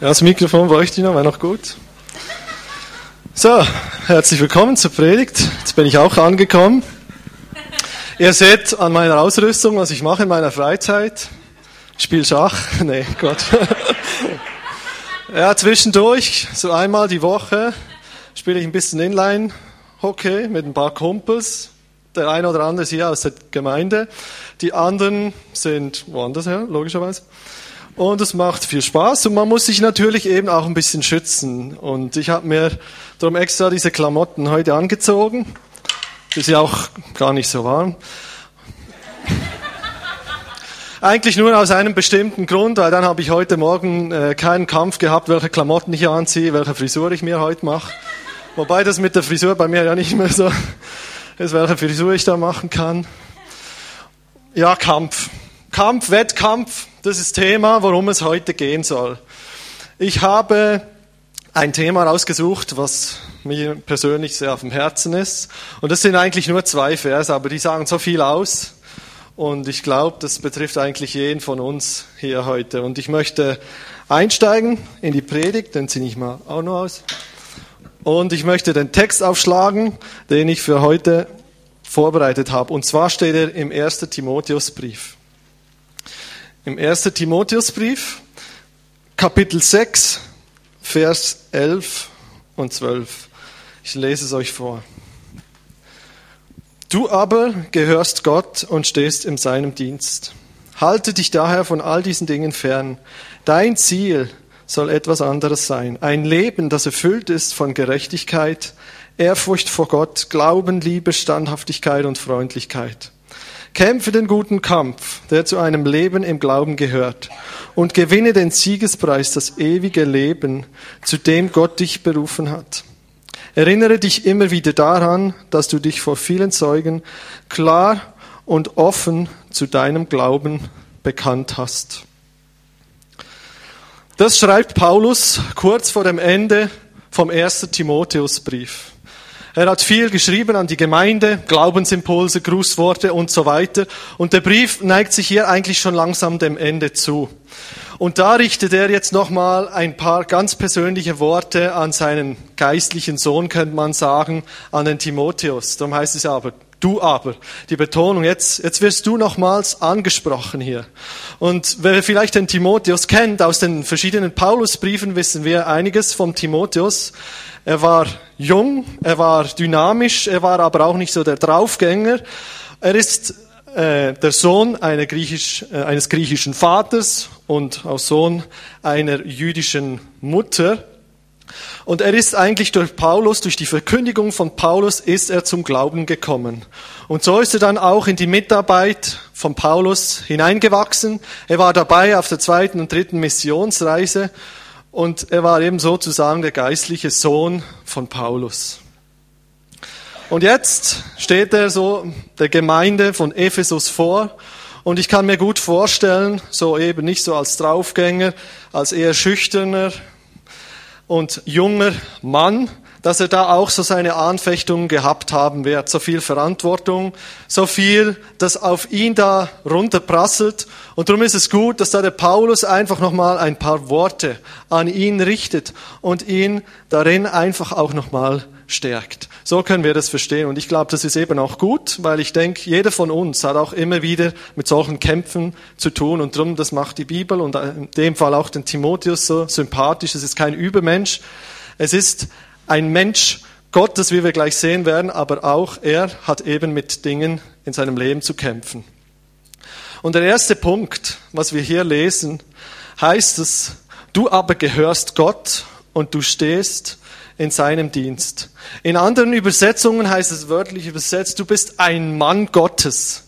Ja, das Mikrofon bräuchte ich noch, wäre noch gut. So, herzlich willkommen zur Predigt. Jetzt bin ich auch angekommen. Ihr seht an meiner Ausrüstung, was ich mache in meiner Freizeit. Ich spiele Schach. Nee, Gott. Ja, zwischendurch, so einmal die Woche, spiele ich ein bisschen Inline-Hockey mit ein paar Kumpels. Der eine oder andere ist hier aus der Gemeinde. Die anderen sind woanders her, logischerweise. Und es macht viel Spaß und man muss sich natürlich eben auch ein bisschen schützen. Und ich habe mir darum extra diese Klamotten heute angezogen. Ist ja auch gar nicht so warm. Eigentlich nur aus einem bestimmten Grund, weil dann habe ich heute Morgen äh, keinen Kampf gehabt, welche Klamotten ich anziehe, welche Frisur ich mir heute mache. Wobei das mit der Frisur bei mir ja nicht mehr so ist, welche Frisur ich da machen kann. Ja, Kampf. Kampf, Wettkampf, das ist Thema, worum es heute gehen soll. Ich habe ein Thema rausgesucht, was mir persönlich sehr auf dem Herzen ist. Und das sind eigentlich nur zwei Verse, aber die sagen so viel aus. Und ich glaube, das betrifft eigentlich jeden von uns hier heute. Und ich möchte einsteigen in die Predigt, den ziehe ich mal auch noch aus. Und ich möchte den Text aufschlagen, den ich für heute vorbereitet habe. Und zwar steht er im 1. Timotheusbrief im 1. Timotheusbrief, Kapitel 6, Vers 11 und 12. Ich lese es euch vor. Du aber gehörst Gott und stehst in seinem Dienst. Halte dich daher von all diesen Dingen fern. Dein Ziel soll etwas anderes sein. Ein Leben, das erfüllt ist von Gerechtigkeit, Ehrfurcht vor Gott, Glauben, Liebe, Standhaftigkeit und Freundlichkeit. Kämpfe den guten Kampf, der zu einem Leben im Glauben gehört, und gewinne den Siegespreis, das ewige Leben, zu dem Gott dich berufen hat. Erinnere dich immer wieder daran, dass du dich vor vielen Zeugen klar und offen zu deinem Glauben bekannt hast. Das schreibt Paulus kurz vor dem Ende vom ersten Timotheusbrief. Er hat viel geschrieben an die Gemeinde, Glaubensimpulse, Grußworte und so weiter. Und der Brief neigt sich hier eigentlich schon langsam dem Ende zu. Und da richtet er jetzt nochmal ein paar ganz persönliche Worte an seinen geistlichen Sohn, könnte man sagen, an den Timotheus. Darum heißt es aber, du aber. Die Betonung, jetzt, jetzt wirst du nochmals angesprochen hier. Und wer vielleicht den Timotheus kennt, aus den verschiedenen Paulusbriefen wissen wir einiges vom Timotheus. Er war jung, er war dynamisch, er war aber auch nicht so der Draufgänger. Er ist äh, der Sohn einer Griechisch, äh, eines griechischen Vaters und auch Sohn einer jüdischen Mutter. Und er ist eigentlich durch Paulus, durch die Verkündigung von Paulus, ist er zum Glauben gekommen. Und so ist er dann auch in die Mitarbeit von Paulus hineingewachsen. Er war dabei auf der zweiten und dritten Missionsreise und er war eben sozusagen der geistliche Sohn von Paulus. Und jetzt steht er so der Gemeinde von Ephesus vor. Und ich kann mir gut vorstellen, so eben nicht so als Draufgänger, als eher schüchterner und junger Mann, dass er da auch so seine Anfechtungen gehabt haben wird. So viel Verantwortung, so viel, das auf ihn da runterprasselt. Und darum ist es gut, dass da der Paulus einfach nochmal ein paar Worte an ihn richtet und ihn darin einfach auch nochmal stärkt. So können wir das verstehen. Und ich glaube, das ist eben auch gut, weil ich denke, jeder von uns hat auch immer wieder mit solchen Kämpfen zu tun. Und darum, das macht die Bibel und in dem Fall auch den Timotheus so sympathisch. Es ist kein Übermensch. Es ist ein Mensch Gottes, wie wir gleich sehen werden, aber auch er hat eben mit Dingen in seinem Leben zu kämpfen. Und der erste Punkt, was wir hier lesen, heißt es, du aber gehörst Gott und du stehst in seinem Dienst. In anderen Übersetzungen heißt es wörtlich übersetzt, du bist ein Mann Gottes.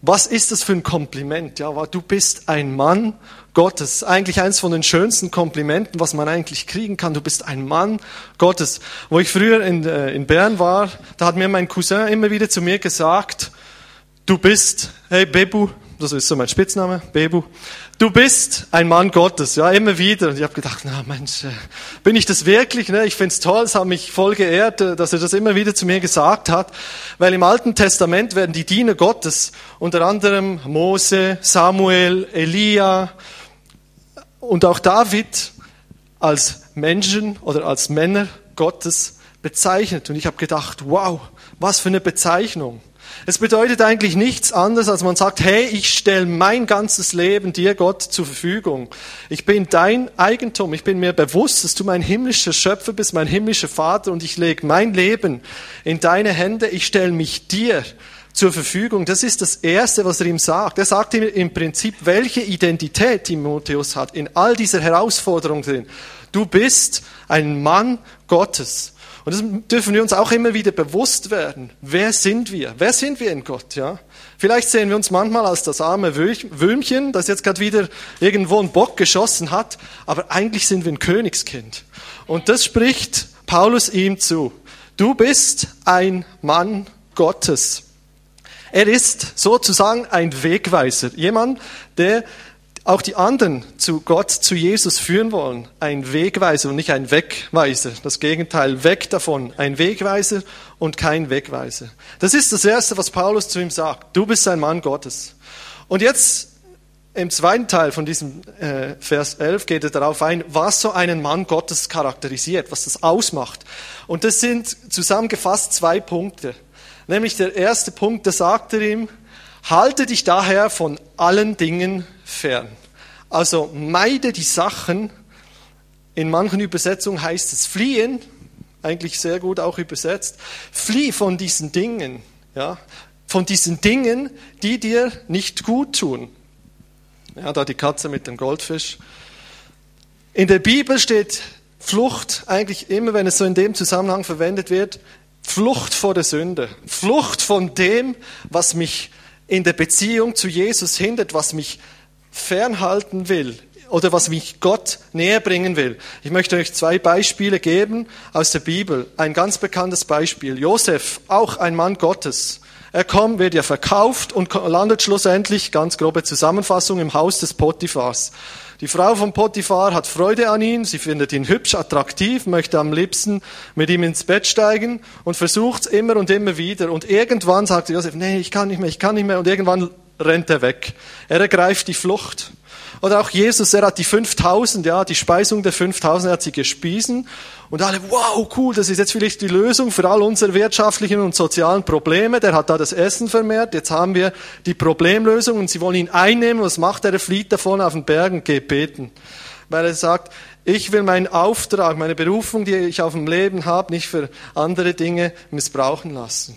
Was ist das für ein Kompliment? Ja, du bist ein Mann Gottes. Eigentlich eines von den schönsten Komplimenten, was man eigentlich kriegen kann. Du bist ein Mann Gottes. Wo ich früher in, äh, in Bern war, da hat mir mein Cousin immer wieder zu mir gesagt, du bist, hey Bebu, das ist so mein Spitzname, Bebu, du bist ein Mann Gottes, ja, immer wieder. Und ich habe gedacht, na Mensch, äh, bin ich das wirklich? Ne? Ich find's toll, es hat mich voll geehrt, äh, dass er das immer wieder zu mir gesagt hat, weil im Alten Testament werden die Diener Gottes, unter anderem Mose, Samuel, Elia, und auch David als Menschen oder als Männer Gottes bezeichnet. Und ich habe gedacht, wow, was für eine Bezeichnung. Es bedeutet eigentlich nichts anderes, als man sagt, hey, ich stelle mein ganzes Leben dir, Gott, zur Verfügung. Ich bin dein Eigentum. Ich bin mir bewusst, dass du mein himmlischer Schöpfer bist, mein himmlischer Vater und ich lege mein Leben in deine Hände. Ich stelle mich dir zur Verfügung. Das ist das Erste, was er ihm sagt. Er sagt ihm im Prinzip, welche Identität Timotheus hat in all dieser Herausforderung drin. Du bist ein Mann Gottes. Und das dürfen wir uns auch immer wieder bewusst werden. Wer sind wir? Wer sind wir in Gott? Ja? Vielleicht sehen wir uns manchmal als das arme Würmchen, das jetzt gerade wieder irgendwo einen Bock geschossen hat, aber eigentlich sind wir ein Königskind. Und das spricht Paulus ihm zu. Du bist ein Mann Gottes. Er ist sozusagen ein Wegweiser, jemand, der auch die anderen zu Gott, zu Jesus führen wollen. Ein Wegweiser und nicht ein Wegweiser. Das Gegenteil, weg davon. Ein Wegweiser und kein Wegweiser. Das ist das Erste, was Paulus zu ihm sagt. Du bist ein Mann Gottes. Und jetzt im zweiten Teil von diesem äh, Vers 11 geht er darauf ein, was so einen Mann Gottes charakterisiert, was das ausmacht. Und das sind zusammengefasst zwei Punkte. Nämlich der erste Punkt, da sagt er ihm, halte dich daher von allen Dingen fern. Also meide die Sachen. In manchen Übersetzungen heißt es fliehen, eigentlich sehr gut auch übersetzt. Flieh von diesen Dingen, ja, von diesen Dingen, die dir nicht gut tun. Ja, da die Katze mit dem Goldfisch. In der Bibel steht Flucht eigentlich immer, wenn es so in dem Zusammenhang verwendet wird, Flucht vor der Sünde, Flucht von dem, was mich in der Beziehung zu Jesus hindert, was mich fernhalten will oder was mich Gott näher bringen will. Ich möchte euch zwei Beispiele geben aus der Bibel. Ein ganz bekanntes Beispiel. Josef, auch ein Mann Gottes. Er kommt, wird ja verkauft und landet schlussendlich, ganz grobe Zusammenfassung, im Haus des Potiphars. Die Frau von Potiphar hat Freude an ihm, sie findet ihn hübsch, attraktiv, möchte am liebsten mit ihm ins Bett steigen und versucht immer und immer wieder. Und irgendwann sagt Josef, nee, ich kann nicht mehr, ich kann nicht mehr. Und irgendwann rennt er weg. Er ergreift die Flucht. Oder auch Jesus, er hat die 5000, ja, die Speisung der 5000, er hat sie gespiesen. Und alle, wow, cool, das ist jetzt vielleicht die Lösung für all unsere wirtschaftlichen und sozialen Probleme. Der hat da das Essen vermehrt. Jetzt haben wir die Problemlösung und sie wollen ihn einnehmen. Was macht er? Er flieht davon auf den Bergen, geht beten. Weil er sagt, ich will meinen Auftrag, meine Berufung, die ich auf dem Leben habe, nicht für andere Dinge missbrauchen lassen.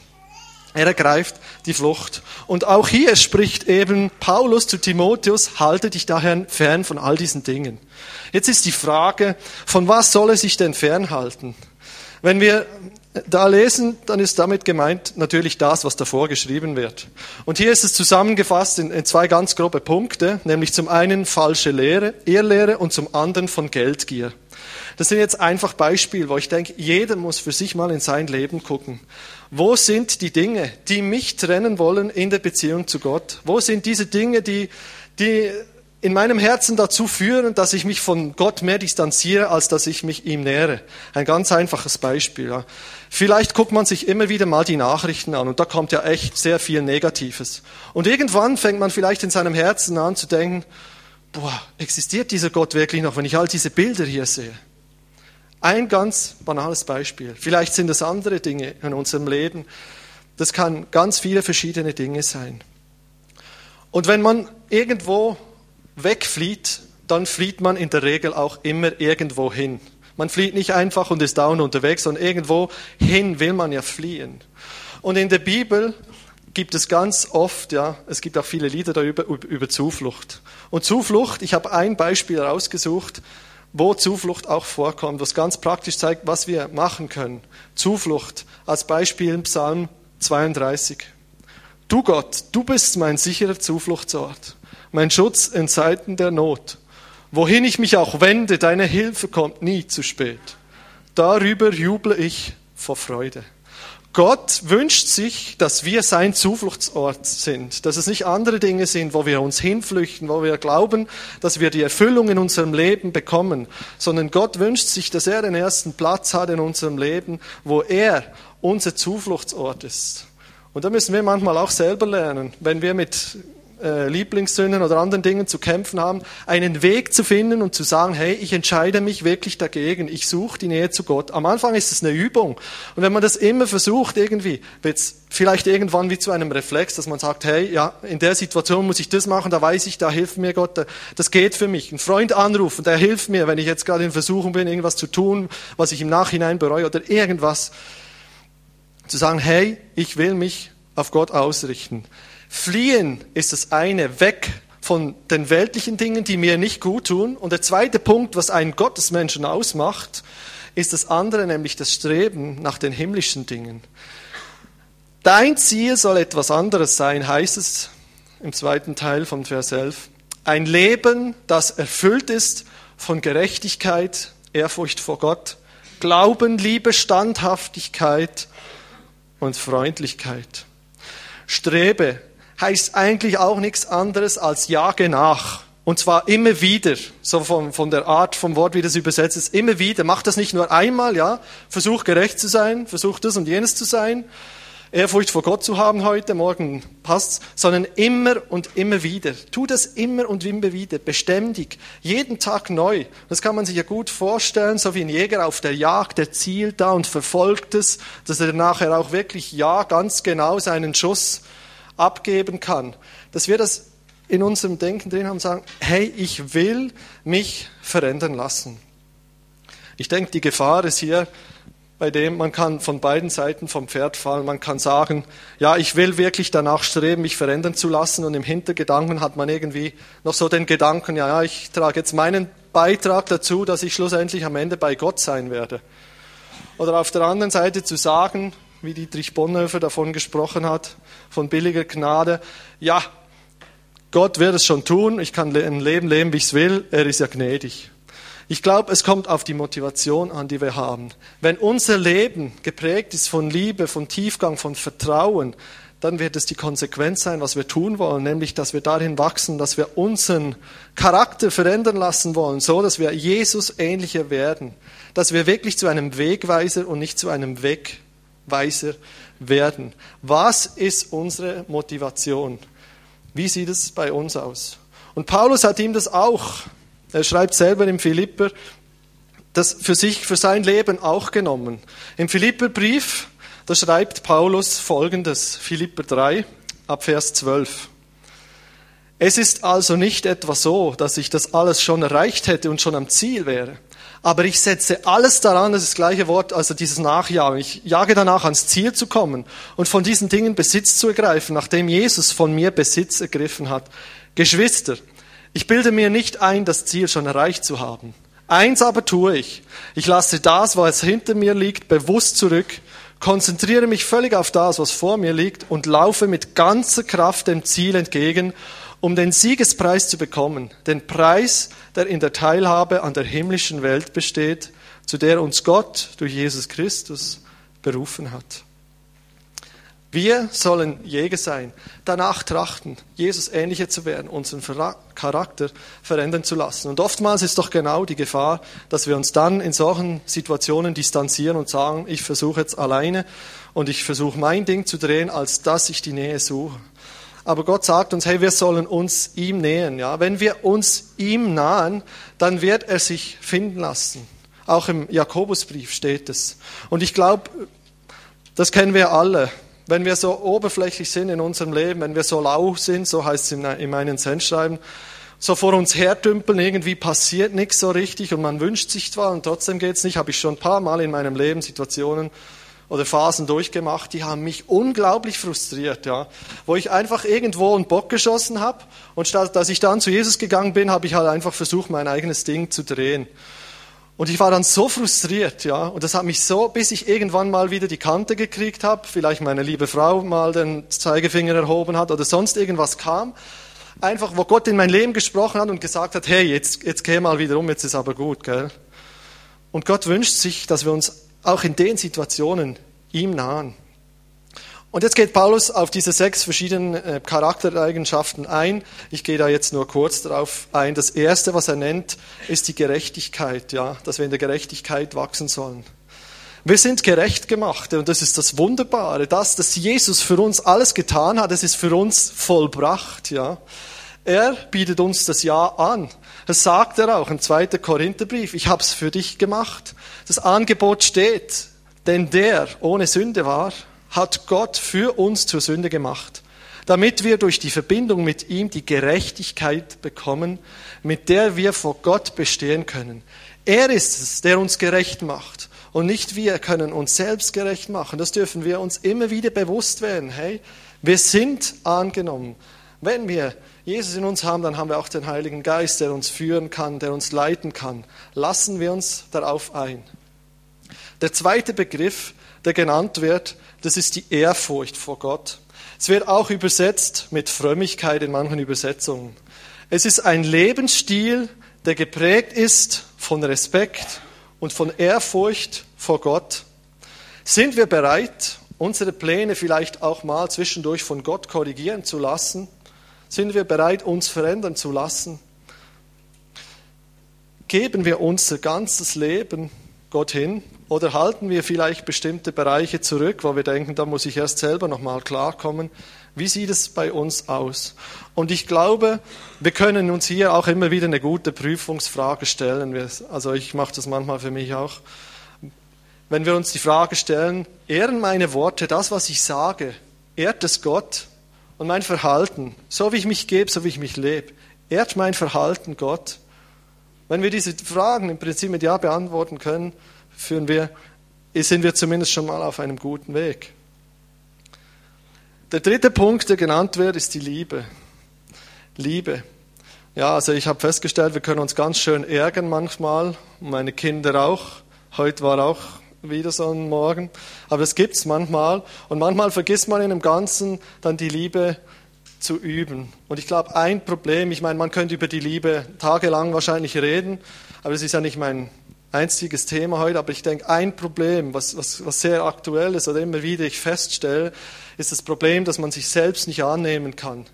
Er ergreift die Flucht. Und auch hier spricht eben Paulus zu Timotheus, halte dich daher fern von all diesen Dingen. Jetzt ist die Frage, von was soll er sich denn fernhalten? Wenn wir da lesen, dann ist damit gemeint natürlich das, was davor geschrieben wird. Und hier ist es zusammengefasst in, in zwei ganz grobe Punkte, nämlich zum einen falsche Lehre, Irrlehre und zum anderen von Geldgier. Das sind jetzt einfach Beispiele, wo ich denke, jeder muss für sich mal in sein Leben gucken. Wo sind die Dinge, die mich trennen wollen in der Beziehung zu Gott? Wo sind diese Dinge, die, die in meinem Herzen dazu führen, dass ich mich von Gott mehr distanziere, als dass ich mich ihm nähere. Ein ganz einfaches Beispiel. Ja. Vielleicht guckt man sich immer wieder mal die Nachrichten an und da kommt ja echt sehr viel Negatives. Und irgendwann fängt man vielleicht in seinem Herzen an zu denken, boah, existiert dieser Gott wirklich noch, wenn ich all diese Bilder hier sehe? Ein ganz banales Beispiel. Vielleicht sind es andere Dinge in unserem Leben. Das kann ganz viele verschiedene Dinge sein. Und wenn man irgendwo wegflieht, dann flieht man in der Regel auch immer irgendwo hin. Man flieht nicht einfach und ist dauernd unterwegs, sondern irgendwo hin will man ja fliehen. Und in der Bibel gibt es ganz oft, ja, es gibt auch viele Lieder darüber, über Zuflucht. Und Zuflucht, ich habe ein Beispiel rausgesucht, wo Zuflucht auch vorkommt, was ganz praktisch zeigt, was wir machen können. Zuflucht als Beispiel im Psalm 32. Du Gott, du bist mein sicherer Zufluchtsort, mein Schutz in Zeiten der Not. Wohin ich mich auch wende, deine Hilfe kommt nie zu spät. Darüber juble ich vor Freude. Gott wünscht sich, dass wir sein Zufluchtsort sind, dass es nicht andere Dinge sind, wo wir uns hinflüchten, wo wir glauben, dass wir die Erfüllung in unserem Leben bekommen, sondern Gott wünscht sich, dass er den ersten Platz hat in unserem Leben, wo er unser Zufluchtsort ist. Und da müssen wir manchmal auch selber lernen, wenn wir mit äh, Lieblingssünden oder anderen Dingen zu kämpfen haben, einen Weg zu finden und zu sagen, hey, ich entscheide mich wirklich dagegen, ich suche die Nähe zu Gott. Am Anfang ist es eine Übung. Und wenn man das immer versucht, irgendwie, wird es vielleicht irgendwann wie zu einem Reflex, dass man sagt, hey, ja, in der Situation muss ich das machen, da weiß ich, da hilft mir Gott, das geht für mich. Ein Freund anrufen, der hilft mir, wenn ich jetzt gerade in Versuchung bin, irgendwas zu tun, was ich im Nachhinein bereue oder irgendwas. Zu sagen, hey, ich will mich auf Gott ausrichten. Fliehen ist das eine, weg von den weltlichen Dingen, die mir nicht gut tun. Und der zweite Punkt, was einen Gottesmenschen ausmacht, ist das andere, nämlich das Streben nach den himmlischen Dingen. Dein Ziel soll etwas anderes sein, heißt es im zweiten Teil von Vers 11. Ein Leben, das erfüllt ist von Gerechtigkeit, Ehrfurcht vor Gott, Glauben, Liebe, Standhaftigkeit und Freundlichkeit. Strebe heißt eigentlich auch nichts anderes als jage nach. Und zwar immer wieder, so von, von der Art vom Wort, wie das übersetzt ist, immer wieder. Mach das nicht nur einmal, ja. Versuch gerecht zu sein, versuch das und jenes zu sein, Ehrfurcht vor Gott zu haben heute, morgen passt's, sondern immer und immer wieder. Tu das immer und immer wieder, beständig, jeden Tag neu. Das kann man sich ja gut vorstellen, so wie ein Jäger auf der Jagd, der zielt da und verfolgt es, dass er nachher auch wirklich ja ganz genau seinen Schuss abgeben kann. Dass wir das in unserem Denken drin haben und sagen, hey, ich will mich verändern lassen. Ich denke, die Gefahr ist hier, bei dem man kann von beiden Seiten vom Pferd fallen. Man kann sagen, ja, ich will wirklich danach streben, mich verändern zu lassen. Und im Hintergedanken hat man irgendwie noch so den Gedanken, ja, ja, ich trage jetzt meinen Beitrag dazu, dass ich schlussendlich am Ende bei Gott sein werde. Oder auf der anderen Seite zu sagen, wie Dietrich Bonhoeffer davon gesprochen hat, von billiger Gnade, ja, Gott wird es schon tun, ich kann ein Leben leben, wie ich es will, er ist ja gnädig. Ich glaube, es kommt auf die Motivation an, die wir haben. Wenn unser Leben geprägt ist von Liebe, von Tiefgang, von Vertrauen, dann wird es die Konsequenz sein, was wir tun wollen, nämlich, dass wir darin wachsen, dass wir unseren Charakter verändern lassen wollen, so dass wir Jesus ähnlicher werden, dass wir wirklich zu einem Wegweiser und nicht zu einem Wegweiser werden. Was ist unsere Motivation? Wie sieht es bei uns aus? Und Paulus hat ihm das auch er schreibt selber im Philipper, das für sich, für sein Leben auch genommen. Im Philipperbrief, da schreibt Paulus folgendes, Philipper 3, ab Vers 12. Es ist also nicht etwa so, dass ich das alles schon erreicht hätte und schon am Ziel wäre. Aber ich setze alles daran, das ist das gleiche Wort, also dieses Nachjagen. Ich jage danach ans Ziel zu kommen und von diesen Dingen Besitz zu ergreifen, nachdem Jesus von mir Besitz ergriffen hat. Geschwister, ich bilde mir nicht ein, das Ziel schon erreicht zu haben. Eins aber tue ich. Ich lasse das, was hinter mir liegt, bewusst zurück, konzentriere mich völlig auf das, was vor mir liegt und laufe mit ganzer Kraft dem Ziel entgegen, um den Siegespreis zu bekommen. Den Preis, der in der Teilhabe an der himmlischen Welt besteht, zu der uns Gott durch Jesus Christus berufen hat. Wir sollen Jäger sein, danach trachten, Jesus ähnlicher zu werden, unseren Charakter verändern zu lassen. Und oftmals ist doch genau die Gefahr, dass wir uns dann in solchen Situationen distanzieren und sagen, ich versuche jetzt alleine und ich versuche mein Ding zu drehen, als dass ich die Nähe suche. Aber Gott sagt uns, hey, wir sollen uns ihm nähen. Ja? Wenn wir uns ihm nahen, dann wird er sich finden lassen. Auch im Jakobusbrief steht es. Und ich glaube, das kennen wir alle wenn wir so oberflächlich sind in unserem Leben, wenn wir so lau sind, so heißt es in meinen Sendschreiben, so vor uns hertümpeln, irgendwie passiert nichts so richtig und man wünscht sich zwar und trotzdem geht's nicht, habe ich schon ein paar Mal in meinem Leben Situationen oder Phasen durchgemacht, die haben mich unglaublich frustriert, ja, wo ich einfach irgendwo einen Bock geschossen habe und statt dass ich dann zu Jesus gegangen bin, habe ich halt einfach versucht, mein eigenes Ding zu drehen. Und ich war dann so frustriert, ja, und das hat mich so, bis ich irgendwann mal wieder die Kante gekriegt habe, vielleicht meine liebe Frau mal den Zeigefinger erhoben hat oder sonst irgendwas kam, einfach, wo Gott in mein Leben gesprochen hat und gesagt hat, hey, jetzt, jetzt geh mal wieder um, jetzt ist aber gut, gell. Und Gott wünscht sich, dass wir uns auch in den Situationen ihm nahen. Und jetzt geht Paulus auf diese sechs verschiedenen äh, Charaktereigenschaften ein. Ich gehe da jetzt nur kurz darauf ein. Das erste, was er nennt, ist die Gerechtigkeit, ja, dass wir in der Gerechtigkeit wachsen sollen. Wir sind gerecht gemacht und das ist das Wunderbare, das, dass Jesus für uns alles getan hat, das ist für uns vollbracht, ja. Er bietet uns das Ja an. Das sagt er auch im 2. Korintherbrief. Ich habe es für dich gemacht. Das Angebot steht. Denn der ohne Sünde war, hat Gott für uns zur Sünde gemacht, damit wir durch die Verbindung mit ihm die Gerechtigkeit bekommen, mit der wir vor Gott bestehen können. Er ist es, der uns gerecht macht. Und nicht wir können uns selbst gerecht machen. Das dürfen wir uns immer wieder bewusst werden. Hey, wir sind angenommen. Wenn wir Jesus in uns haben, dann haben wir auch den Heiligen Geist, der uns führen kann, der uns leiten kann. Lassen wir uns darauf ein. Der zweite Begriff, der genannt wird, das ist die Ehrfurcht vor Gott. Es wird auch übersetzt mit Frömmigkeit in manchen Übersetzungen. Es ist ein Lebensstil, der geprägt ist von Respekt und von Ehrfurcht vor Gott. Sind wir bereit, unsere Pläne vielleicht auch mal zwischendurch von Gott korrigieren zu lassen? Sind wir bereit, uns verändern zu lassen? Geben wir unser ganzes Leben Gott hin oder halten wir vielleicht bestimmte Bereiche zurück, wo wir denken, da muss ich erst selber nochmal klarkommen? Wie sieht es bei uns aus? Und ich glaube, wir können uns hier auch immer wieder eine gute Prüfungsfrage stellen. Also ich mache das manchmal für mich auch. Wenn wir uns die Frage stellen, ehren meine Worte, das, was ich sage, ehrt es Gott und mein Verhalten, so wie ich mich gebe, so wie ich mich lebe, ehrt mein Verhalten Gott? Wenn wir diese Fragen im Prinzip mit Ja beantworten können, führen wir, sind wir zumindest schon mal auf einem guten Weg. Der dritte Punkt, der genannt wird, ist die Liebe. Liebe. Ja, also ich habe festgestellt, wir können uns ganz schön ärgern manchmal, meine Kinder auch. Heute war auch wieder so ein Morgen. Aber das gibt's manchmal. Und manchmal vergisst man in dem Ganzen dann die Liebe zu üben. Und ich glaube, ein Problem, ich meine, man könnte über die Liebe tagelang wahrscheinlich reden, aber es ist ja nicht mein einziges Thema heute, aber ich denke, ein Problem, was, was, was sehr aktuell ist oder immer wieder ich feststelle, ist das Problem, dass man sich selbst nicht annehmen kann.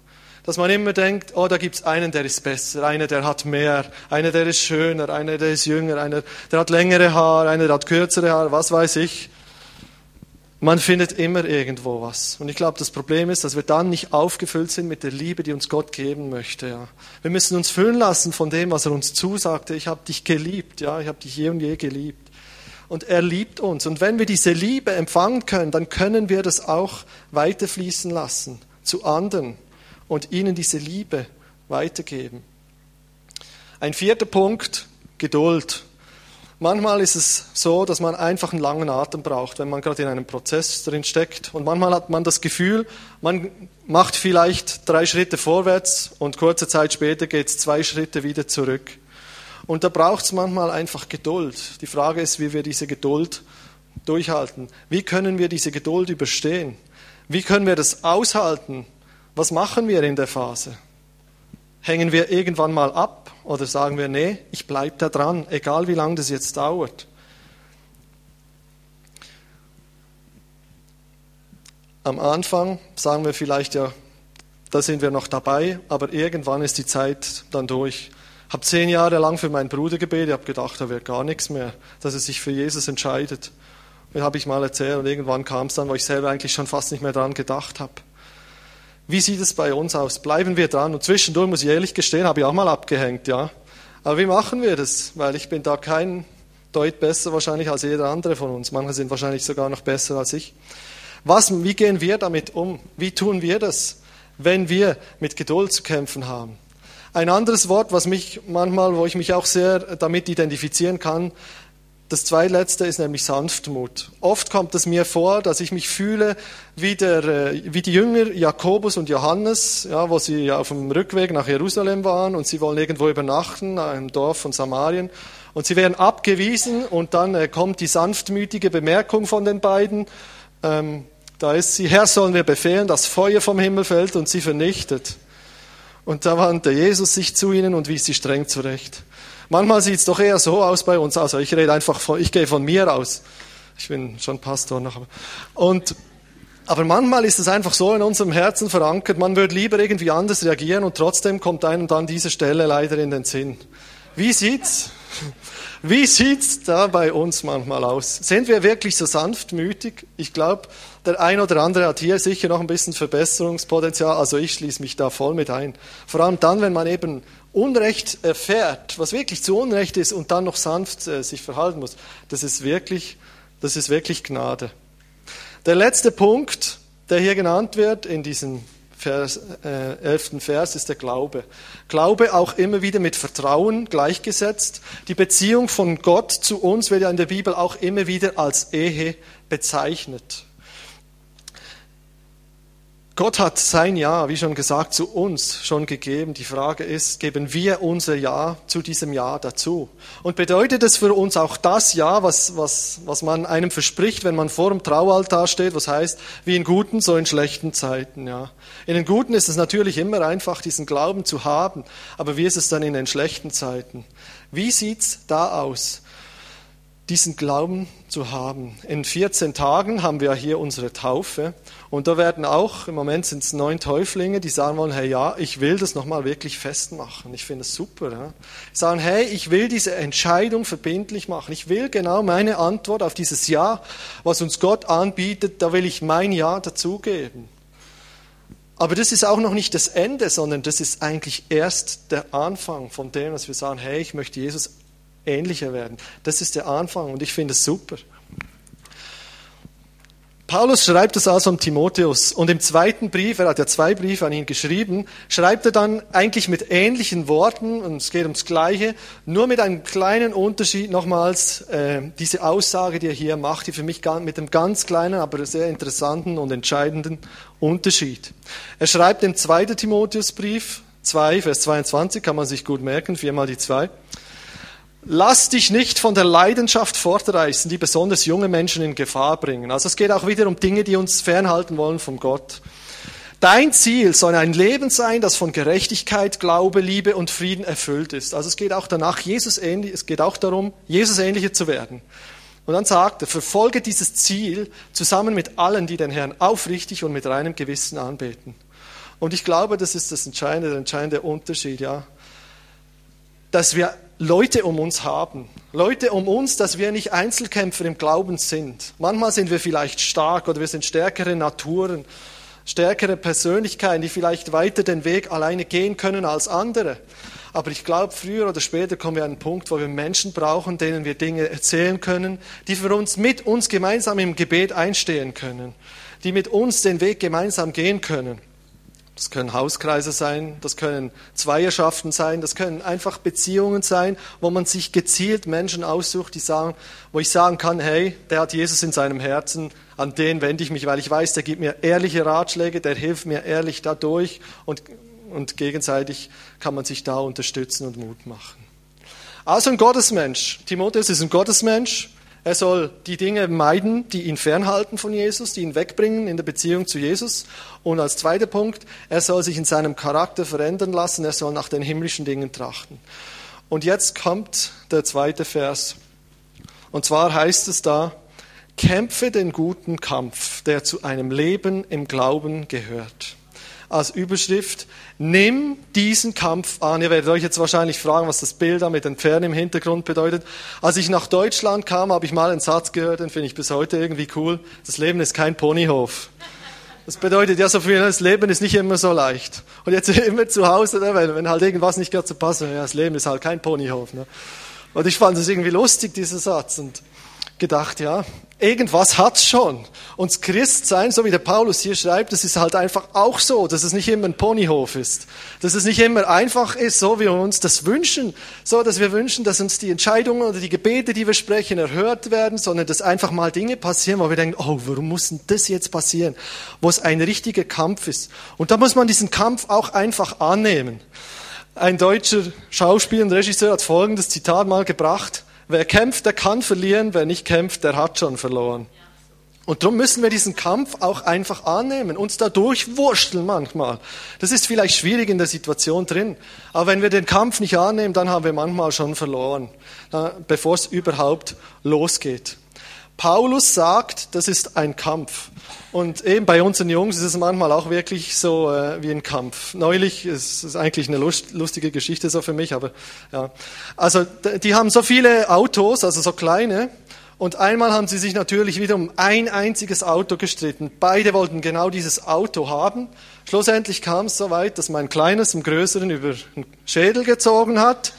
Dass man immer denkt, oh, da gibt's einen, der ist besser, einer, der hat mehr, einer, der ist schöner, einer, der ist jünger, einer, der hat längere Haare, einer, der hat kürzere Haare, was weiß ich. Man findet immer irgendwo was. Und ich glaube, das Problem ist, dass wir dann nicht aufgefüllt sind mit der Liebe, die uns Gott geben möchte. Ja. Wir müssen uns füllen lassen von dem, was er uns zusagte. Ich habe dich geliebt, ja, ich habe dich je und je geliebt. Und er liebt uns. Und wenn wir diese Liebe empfangen können, dann können wir das auch weiterfließen lassen zu anderen und ihnen diese Liebe weitergeben. Ein vierter Punkt, Geduld. Manchmal ist es so, dass man einfach einen langen Atem braucht, wenn man gerade in einem Prozess drin steckt. Und manchmal hat man das Gefühl, man macht vielleicht drei Schritte vorwärts und kurze Zeit später geht es zwei Schritte wieder zurück. Und da braucht es manchmal einfach Geduld. Die Frage ist, wie wir diese Geduld durchhalten. Wie können wir diese Geduld überstehen? Wie können wir das aushalten? Was machen wir in der Phase? Hängen wir irgendwann mal ab oder sagen wir, nee, ich bleibe da dran, egal wie lange das jetzt dauert? Am Anfang sagen wir vielleicht ja, da sind wir noch dabei, aber irgendwann ist die Zeit dann durch. Ich habe zehn Jahre lang für meinen Bruder gebetet, habe gedacht, da wird gar nichts mehr, dass er sich für Jesus entscheidet. Das habe ich mal erzählt und irgendwann kam es dann, wo ich selber eigentlich schon fast nicht mehr dran gedacht habe. Wie sieht es bei uns aus? Bleiben wir dran? Und zwischendurch muss ich ehrlich gestehen, habe ich auch mal abgehängt, ja. Aber wie machen wir das? Weil ich bin da kein Deut besser wahrscheinlich als jeder andere von uns. Manche sind wahrscheinlich sogar noch besser als ich. Was, wie gehen wir damit um? Wie tun wir das, wenn wir mit Geduld zu kämpfen haben? Ein anderes Wort, was mich manchmal, wo ich mich auch sehr damit identifizieren kann, das zweitletzte ist nämlich Sanftmut. Oft kommt es mir vor, dass ich mich fühle wie, der, äh, wie die Jünger Jakobus und Johannes, ja, wo sie auf dem Rückweg nach Jerusalem waren und sie wollen irgendwo übernachten, im Dorf von Samarien. Und sie werden abgewiesen und dann äh, kommt die sanftmütige Bemerkung von den beiden. Ähm, da ist sie, Herr, sollen wir befehlen, dass Feuer vom Himmel fällt und sie vernichtet. Und da wandte Jesus sich zu ihnen und wies sie streng zurecht. Manchmal sieht es doch eher so aus bei uns. Also ich rede einfach von, ich gehe von mir aus. Ich bin schon Pastor noch. Und, aber manchmal ist es einfach so in unserem Herzen verankert, man würde lieber irgendwie anders reagieren und trotzdem kommt einem dann diese Stelle leider in den Sinn. Wie sieht's? Wie sieht's da bei uns manchmal aus? Sind wir wirklich so sanftmütig? Ich glaube, der ein oder andere hat hier sicher noch ein bisschen Verbesserungspotenzial. Also ich schließe mich da voll mit ein. Vor allem dann, wenn man eben Unrecht erfährt, was wirklich zu Unrecht ist und dann noch sanft äh, sich verhalten muss. Das ist wirklich, das ist wirklich Gnade. Der letzte Punkt, der hier genannt wird in diesem Vers, äh, 11. Vers ist der Glaube. Glaube auch immer wieder mit Vertrauen gleichgesetzt. Die Beziehung von Gott zu uns wird ja in der Bibel auch immer wieder als Ehe bezeichnet. Gott hat sein Ja, wie schon gesagt, zu uns schon gegeben. Die Frage ist, geben wir unser Ja zu diesem Ja dazu? Und bedeutet es für uns auch das Ja, was, was, was man einem verspricht, wenn man vor dem Traualtar steht, was heißt, wie in guten, so in schlechten Zeiten, ja? In den guten ist es natürlich immer einfach, diesen Glauben zu haben. Aber wie ist es dann in den schlechten Zeiten? Wie sieht's da aus? Diesen Glauben zu haben. In 14 Tagen haben wir hier unsere Taufe und da werden auch, im Moment sind es neun Täuflinge, die sagen wollen, hey ja, ich will das nochmal wirklich festmachen. Ich finde es super. Ja. Sagen, hey, ich will diese Entscheidung verbindlich machen. Ich will genau meine Antwort auf dieses Ja, was uns Gott anbietet, da will ich mein Ja dazugeben. Aber das ist auch noch nicht das Ende, sondern das ist eigentlich erst der Anfang von dem, dass wir sagen, hey, ich möchte Jesus ähnlicher werden. Das ist der Anfang und ich finde es super. Paulus schreibt es also an Timotheus und im zweiten Brief, er hat ja zwei Briefe an ihn geschrieben, schreibt er dann eigentlich mit ähnlichen Worten und es geht ums Gleiche, nur mit einem kleinen Unterschied nochmals äh, diese Aussage, die er hier macht, die für mich mit einem ganz kleinen, aber sehr interessanten und entscheidenden Unterschied. Er schreibt im zweiten Timotheusbrief 2, Vers 22, kann man sich gut merken, viermal die zwei. Lass dich nicht von der Leidenschaft fortreißen, die besonders junge Menschen in Gefahr bringen. Also es geht auch wieder um Dinge, die uns fernhalten wollen von Gott. Dein Ziel soll ein Leben sein, das von Gerechtigkeit, Glaube, Liebe und Frieden erfüllt ist. Also es geht auch danach, Jesus ähnlich, es geht auch darum, Jesus ähnlicher zu werden. Und dann sagt er, verfolge dieses Ziel zusammen mit allen, die den Herrn aufrichtig und mit reinem Gewissen anbeten. Und ich glaube, das ist das entscheidende, der entscheidende Unterschied, ja. Dass wir Leute um uns haben. Leute um uns, dass wir nicht Einzelkämpfer im Glauben sind. Manchmal sind wir vielleicht stark oder wir sind stärkere Naturen, stärkere Persönlichkeiten, die vielleicht weiter den Weg alleine gehen können als andere. Aber ich glaube, früher oder später kommen wir an einen Punkt, wo wir Menschen brauchen, denen wir Dinge erzählen können, die für uns mit uns gemeinsam im Gebet einstehen können, die mit uns den Weg gemeinsam gehen können. Das können Hauskreise sein, das können Zweierschaften sein, das können einfach Beziehungen sein, wo man sich gezielt Menschen aussucht, die sagen, wo ich sagen kann, hey, der hat Jesus in seinem Herzen, an den wende ich mich, weil ich weiß, der gibt mir ehrliche Ratschläge, der hilft mir ehrlich dadurch und, und gegenseitig kann man sich da unterstützen und Mut machen. Also ein Gottesmensch. Timotheus ist ein Gottesmensch. Er soll die Dinge meiden, die ihn fernhalten von Jesus, die ihn wegbringen in der Beziehung zu Jesus. Und als zweiter Punkt, er soll sich in seinem Charakter verändern lassen, er soll nach den himmlischen Dingen trachten. Und jetzt kommt der zweite Vers. Und zwar heißt es da, kämpfe den guten Kampf, der zu einem Leben im Glauben gehört als Überschrift, nimm diesen Kampf an. Ihr werdet euch jetzt wahrscheinlich fragen, was das Bild da mit den Pferden im Hintergrund bedeutet. Als ich nach Deutschland kam, habe ich mal einen Satz gehört, den finde ich bis heute irgendwie cool. Das Leben ist kein Ponyhof. Das bedeutet ja so viel, das Leben ist nicht immer so leicht. Und jetzt immer zu Hause, ne, wenn, wenn halt irgendwas nicht gerade zu passen, ja, das Leben ist halt kein Ponyhof. Ne? Und ich fand es irgendwie lustig, dieser Satz. Und gedacht, ja, irgendwas hat's schon. Und das Christsein, so wie der Paulus hier schreibt, das ist halt einfach auch so, dass es nicht immer ein Ponyhof ist. Dass es nicht immer einfach ist, so wie wir uns das wünschen. So, dass wir wünschen, dass uns die Entscheidungen oder die Gebete, die wir sprechen, erhört werden, sondern dass einfach mal Dinge passieren, wo wir denken, oh, warum muss denn das jetzt passieren? Wo es ein richtiger Kampf ist. Und da muss man diesen Kampf auch einfach annehmen. Ein deutscher Schauspieler und Regisseur hat folgendes Zitat mal gebracht. Wer kämpft, der kann verlieren, wer nicht kämpft, der hat schon verloren. Und darum müssen wir diesen Kampf auch einfach annehmen, uns da durchwursteln manchmal. Das ist vielleicht schwierig in der Situation drin, aber wenn wir den Kampf nicht annehmen, dann haben wir manchmal schon verloren, bevor es überhaupt losgeht. Paulus sagt, das ist ein Kampf. Und eben bei unseren Jungs ist es manchmal auch wirklich so äh, wie ein Kampf. Neulich ist es eigentlich eine lust, lustige Geschichte so für mich, aber ja. Also die haben so viele Autos, also so kleine. Und einmal haben sie sich natürlich wieder um ein einziges Auto gestritten. Beide wollten genau dieses Auto haben. Schlussendlich kam es so weit, dass mein Kleines dem Größeren über den Schädel gezogen hat.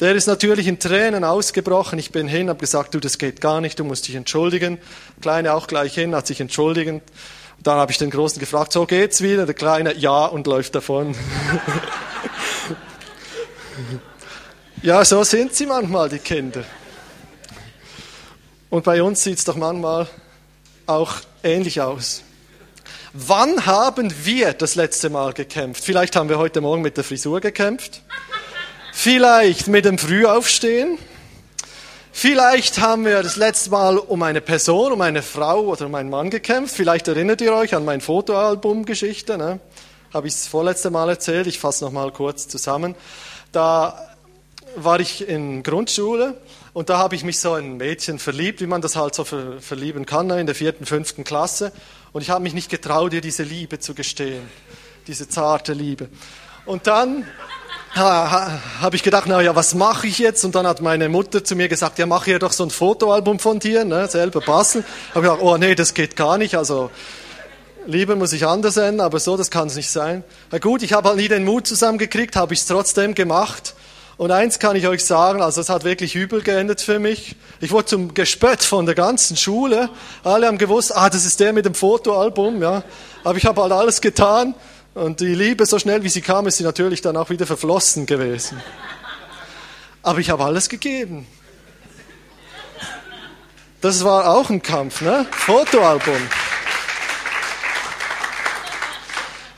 Der ist natürlich in Tränen ausgebrochen. Ich bin hin, habe gesagt, du, das geht gar nicht, du musst dich entschuldigen. Kleine auch gleich hin, hat sich entschuldigen. Dann habe ich den Großen gefragt, so geht's wieder? Der Kleine, ja, und läuft davon. ja, so sind sie manchmal, die Kinder. Und bei uns sieht's doch manchmal auch ähnlich aus. Wann haben wir das letzte Mal gekämpft? Vielleicht haben wir heute Morgen mit der Frisur gekämpft. Vielleicht mit dem Frühaufstehen. Vielleicht haben wir das letzte Mal um eine Person, um eine Frau oder um einen Mann gekämpft. Vielleicht erinnert ihr euch an mein Fotoalbum-Geschichte. Ne? Habe ich das vorletzte Mal erzählt. Ich fasse noch mal kurz zusammen. Da war ich in Grundschule und da habe ich mich so in ein Mädchen verliebt, wie man das halt so verlieben kann, ne? in der vierten, fünften Klasse. Und ich habe mich nicht getraut, ihr diese Liebe zu gestehen, diese zarte Liebe. Und dann habe ich gedacht, na ja, was mache ich jetzt? Und dann hat meine Mutter zu mir gesagt, ja, mach hier doch so ein Fotoalbum von dir, ne, selber basteln. Habe ich gedacht, oh nee, das geht gar nicht. Also Liebe muss ich anders nennen, aber so, das kann es nicht sein. Na gut, ich habe halt nie den Mut zusammengekriegt, habe ich es trotzdem gemacht. Und eins kann ich euch sagen, also es hat wirklich übel geendet für mich. Ich wurde zum Gespött von der ganzen Schule. Alle haben gewusst, ah, das ist der mit dem Fotoalbum, ja. Aber ich habe halt alles getan. Und die Liebe, so schnell wie sie kam, ist sie natürlich dann auch wieder verflossen gewesen. Aber ich habe alles gegeben. Das war auch ein Kampf, ne? Fotoalbum.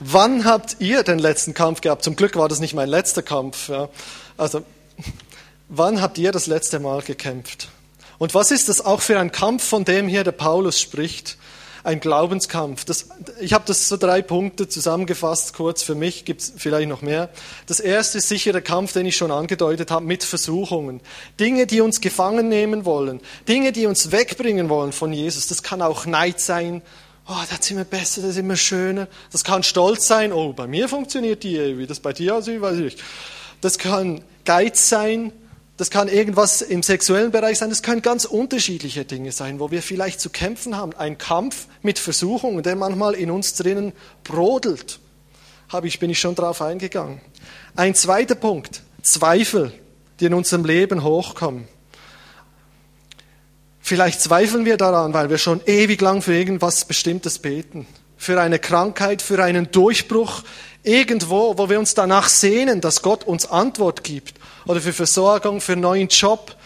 Wann habt ihr den letzten Kampf gehabt? Zum Glück war das nicht mein letzter Kampf. Ja. Also, wann habt ihr das letzte Mal gekämpft? Und was ist das auch für ein Kampf, von dem hier der Paulus spricht? Ein Glaubenskampf. Das, ich habe das so drei Punkte zusammengefasst, kurz für mich, gibt es vielleicht noch mehr. Das erste ist sicher der Kampf, den ich schon angedeutet habe, mit Versuchungen. Dinge, die uns gefangen nehmen wollen, Dinge, die uns wegbringen wollen von Jesus. Das kann auch Neid sein. Oh, das ist immer besser, das ist immer schöner. Das kann Stolz sein. Oh, bei mir funktioniert die, wie das bei dir aussieht, weiß ich. Das kann Geiz sein, das kann irgendwas im sexuellen Bereich sein, das können ganz unterschiedliche Dinge sein, wo wir vielleicht zu kämpfen haben. Ein Kampf mit Versuchungen, der manchmal in uns drinnen brodelt. Habe ich, bin ich schon drauf eingegangen. Ein zweiter Punkt, Zweifel, die in unserem Leben hochkommen. Vielleicht zweifeln wir daran, weil wir schon ewig lang für irgendwas Bestimmtes beten. Für eine Krankheit, für einen Durchbruch, irgendwo, wo wir uns danach sehnen, dass Gott uns Antwort gibt oder für Versorgung, für einen neuen Job,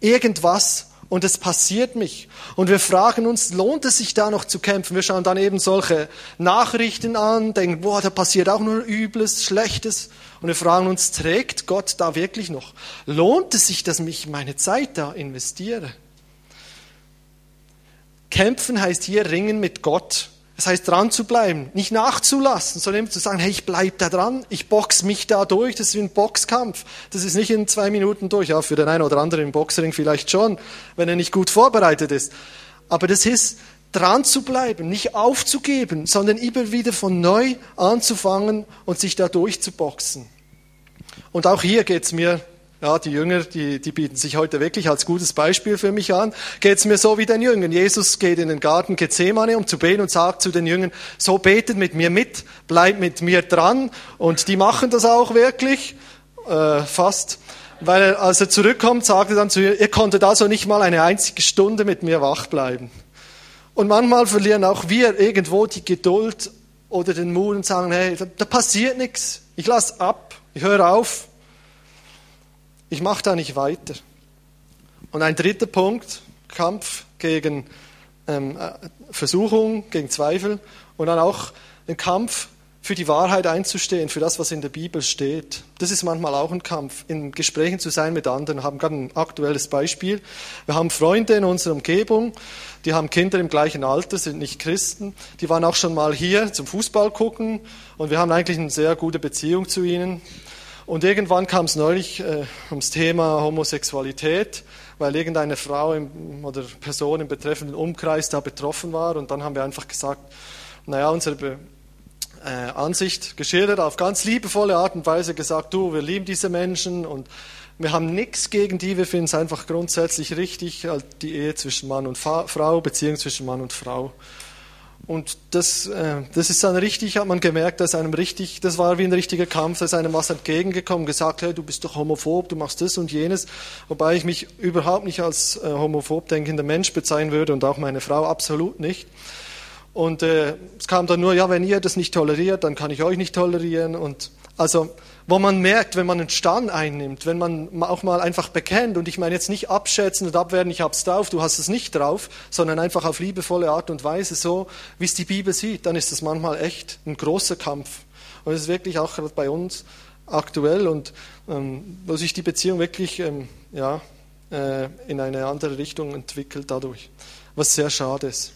irgendwas und es passiert mich. Und wir fragen uns, lohnt es sich da noch zu kämpfen? Wir schauen dann eben solche Nachrichten an, denken, boah, da passiert auch nur Übles, Schlechtes. Und wir fragen uns, trägt Gott da wirklich noch? Lohnt es sich, dass ich meine Zeit da investiere? Kämpfen heißt hier ringen mit Gott. Das heißt, dran zu bleiben, nicht nachzulassen, sondern zu sagen, hey, ich bleib da dran, ich box mich da durch, das ist wie ein Boxkampf. Das ist nicht in zwei Minuten durch, ja, für den einen oder anderen im Boxring vielleicht schon, wenn er nicht gut vorbereitet ist. Aber das ist, dran zu bleiben, nicht aufzugeben, sondern immer wieder von neu anzufangen und sich da durchzuboxen. Und auch hier geht's mir ja, die Jünger, die, die bieten sich heute wirklich als gutes Beispiel für mich an. Geht es mir so wie den Jüngern. Jesus geht in den Garten Gethsemane, um zu beten und sagt zu den Jüngern, so betet mit mir mit, bleibt mit mir dran. Und die machen das auch wirklich, äh, fast. Weil er, als er zurückkommt, sagt er dann zu ihr, ihr konntet also nicht mal eine einzige Stunde mit mir wach bleiben. Und manchmal verlieren auch wir irgendwo die Geduld oder den Mut und sagen, hey, da, da passiert nichts. Ich lass ab, ich höre auf. Ich mache da nicht weiter. Und ein dritter Punkt, Kampf gegen ähm, äh, Versuchung, gegen Zweifel und dann auch den Kampf für die Wahrheit einzustehen, für das, was in der Bibel steht. Das ist manchmal auch ein Kampf, in Gesprächen zu sein mit anderen. Wir haben gerade ein aktuelles Beispiel. Wir haben Freunde in unserer Umgebung, die haben Kinder im gleichen Alter, sind nicht Christen. Die waren auch schon mal hier zum Fußball gucken und wir haben eigentlich eine sehr gute Beziehung zu ihnen. Und irgendwann kam es neulich äh, ums Thema Homosexualität. weil irgendeine Frau im, oder Person im betreffenden Umkreis da betroffen war. Und dann haben wir einfach gesagt, naja, unsere Be äh, Ansicht geschildert, auf ganz liebevolle Art und Weise gesagt, du, wir lieben diese Menschen und wir haben nichts gegen die, wir finden es einfach grundsätzlich richtig, halt die Ehe zwischen Mann und Frau, Beziehung zwischen Mann und Frau. Und das, äh, das ist dann richtig, hat man gemerkt, dass einem richtig, das war wie ein richtiger Kampf, dass einem was entgegengekommen, gesagt, hey, du bist doch homophob, du machst das und jenes, wobei ich mich überhaupt nicht als äh, homophob denkender Mensch bezeichnen würde und auch meine Frau absolut nicht. Und äh, es kam dann nur, ja, wenn ihr das nicht toleriert, dann kann ich euch nicht tolerieren. Und also wo man merkt, wenn man einen Stand einnimmt, wenn man auch mal einfach bekennt, und ich meine jetzt nicht abschätzen und abwerten, ich hab's drauf, du hast es nicht drauf, sondern einfach auf liebevolle Art und Weise, so wie es die Bibel sieht, dann ist das manchmal echt ein großer Kampf. Und es ist wirklich auch bei uns aktuell und ähm, wo sich die Beziehung wirklich ähm, ja, äh, in eine andere Richtung entwickelt dadurch, was sehr schade ist.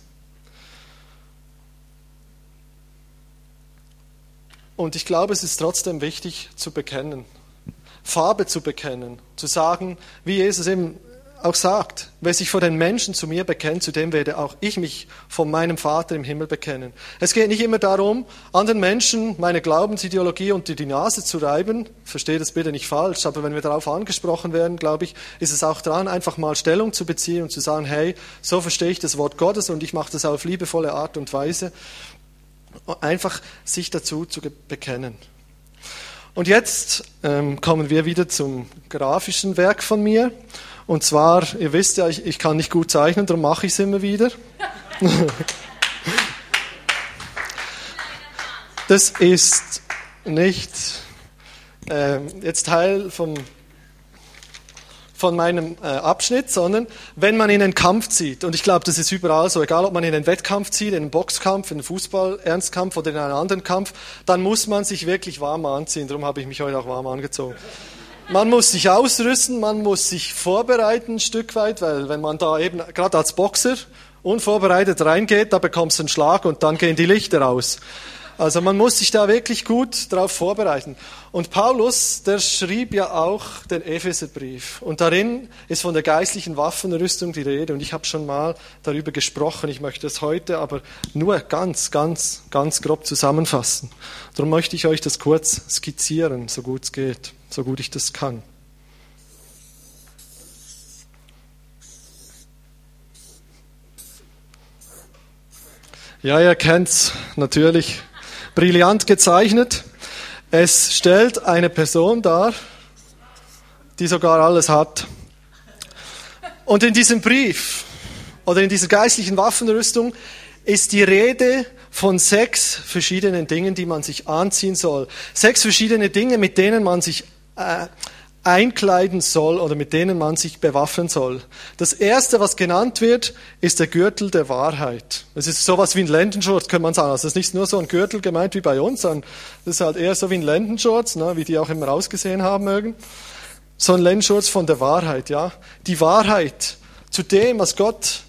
Und ich glaube, es ist trotzdem wichtig zu bekennen, Farbe zu bekennen, zu sagen, wie Jesus eben auch sagt, wer sich vor den Menschen zu mir bekennt, zu dem werde auch ich mich von meinem Vater im Himmel bekennen. Es geht nicht immer darum, anderen Menschen meine Glaubensideologie unter die Nase zu reiben. Verstehe das bitte nicht falsch, aber wenn wir darauf angesprochen werden, glaube ich, ist es auch dran, einfach mal Stellung zu beziehen und zu sagen, hey, so verstehe ich das Wort Gottes und ich mache das auf liebevolle Art und Weise einfach sich dazu zu bekennen. Und jetzt ähm, kommen wir wieder zum grafischen Werk von mir. Und zwar, ihr wisst ja, ich, ich kann nicht gut zeichnen, darum mache ich es immer wieder. das ist nicht äh, jetzt Teil vom von meinem äh, Abschnitt, sondern wenn man in einen Kampf zieht, und ich glaube, das ist überall so, egal ob man in einen Wettkampf zieht, in einen Boxkampf, in einen Fußball-Ernstkampf oder in einen anderen Kampf, dann muss man sich wirklich warm anziehen. Darum habe ich mich heute auch warm angezogen. Man muss sich ausrüsten, man muss sich vorbereiten ein Stück weit, weil wenn man da eben, gerade als Boxer, unvorbereitet reingeht, da bekommst du einen Schlag und dann gehen die Lichter aus. Also man muss sich da wirklich gut darauf vorbereiten. Und Paulus, der schrieb ja auch den Epheserbrief. Und darin ist von der geistlichen Waffenrüstung die Rede. Und ich habe schon mal darüber gesprochen. Ich möchte es heute aber nur ganz, ganz, ganz grob zusammenfassen. Darum möchte ich euch das kurz skizzieren, so gut es geht, so gut ich das kann. Ja, ihr kennt's natürlich brillant gezeichnet. Es stellt eine Person dar, die sogar alles hat. Und in diesem Brief oder in dieser geistlichen Waffenrüstung ist die Rede von sechs verschiedenen Dingen, die man sich anziehen soll. Sechs verschiedene Dinge, mit denen man sich äh, einkleiden soll oder mit denen man sich bewaffnen soll. Das erste, was genannt wird, ist der Gürtel der Wahrheit. Es ist sowas wie ein Lendenschurz, könnte man sagen. Also es ist nicht nur so ein Gürtel gemeint wie bei uns, sondern das ist halt eher so wie ein Lendenschurz, ne, wie die auch immer ausgesehen haben mögen. So ein Lendenschurz von der Wahrheit, ja. Die Wahrheit zu dem, was Gott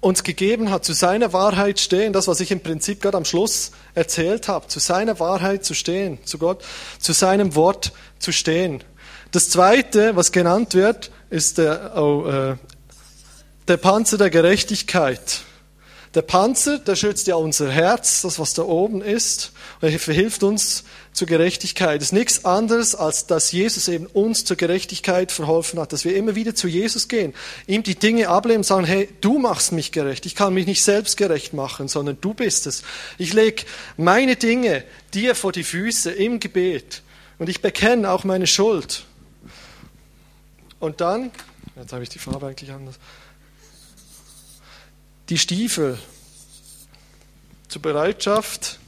uns gegeben hat, zu seiner Wahrheit stehen, das, was ich im Prinzip gerade am Schluss erzählt habe, zu seiner Wahrheit zu stehen, zu Gott, zu seinem Wort zu stehen. Das zweite, was genannt wird, ist der, oh, äh, der Panzer der Gerechtigkeit. Der Panzer, der schützt ja unser Herz, das was da oben ist, und er verhilft uns zur Gerechtigkeit. Es ist nichts anderes, als dass Jesus eben uns zur Gerechtigkeit verholfen hat, dass wir immer wieder zu Jesus gehen, ihm die Dinge ablehnen und sagen, hey, du machst mich gerecht, ich kann mich nicht selbst gerecht machen, sondern du bist es. Ich lege meine Dinge dir vor die Füße im Gebet und ich bekenne auch meine Schuld. Und dann, jetzt habe ich die Farbe eigentlich anders, die Stiefel zur Bereitschaft,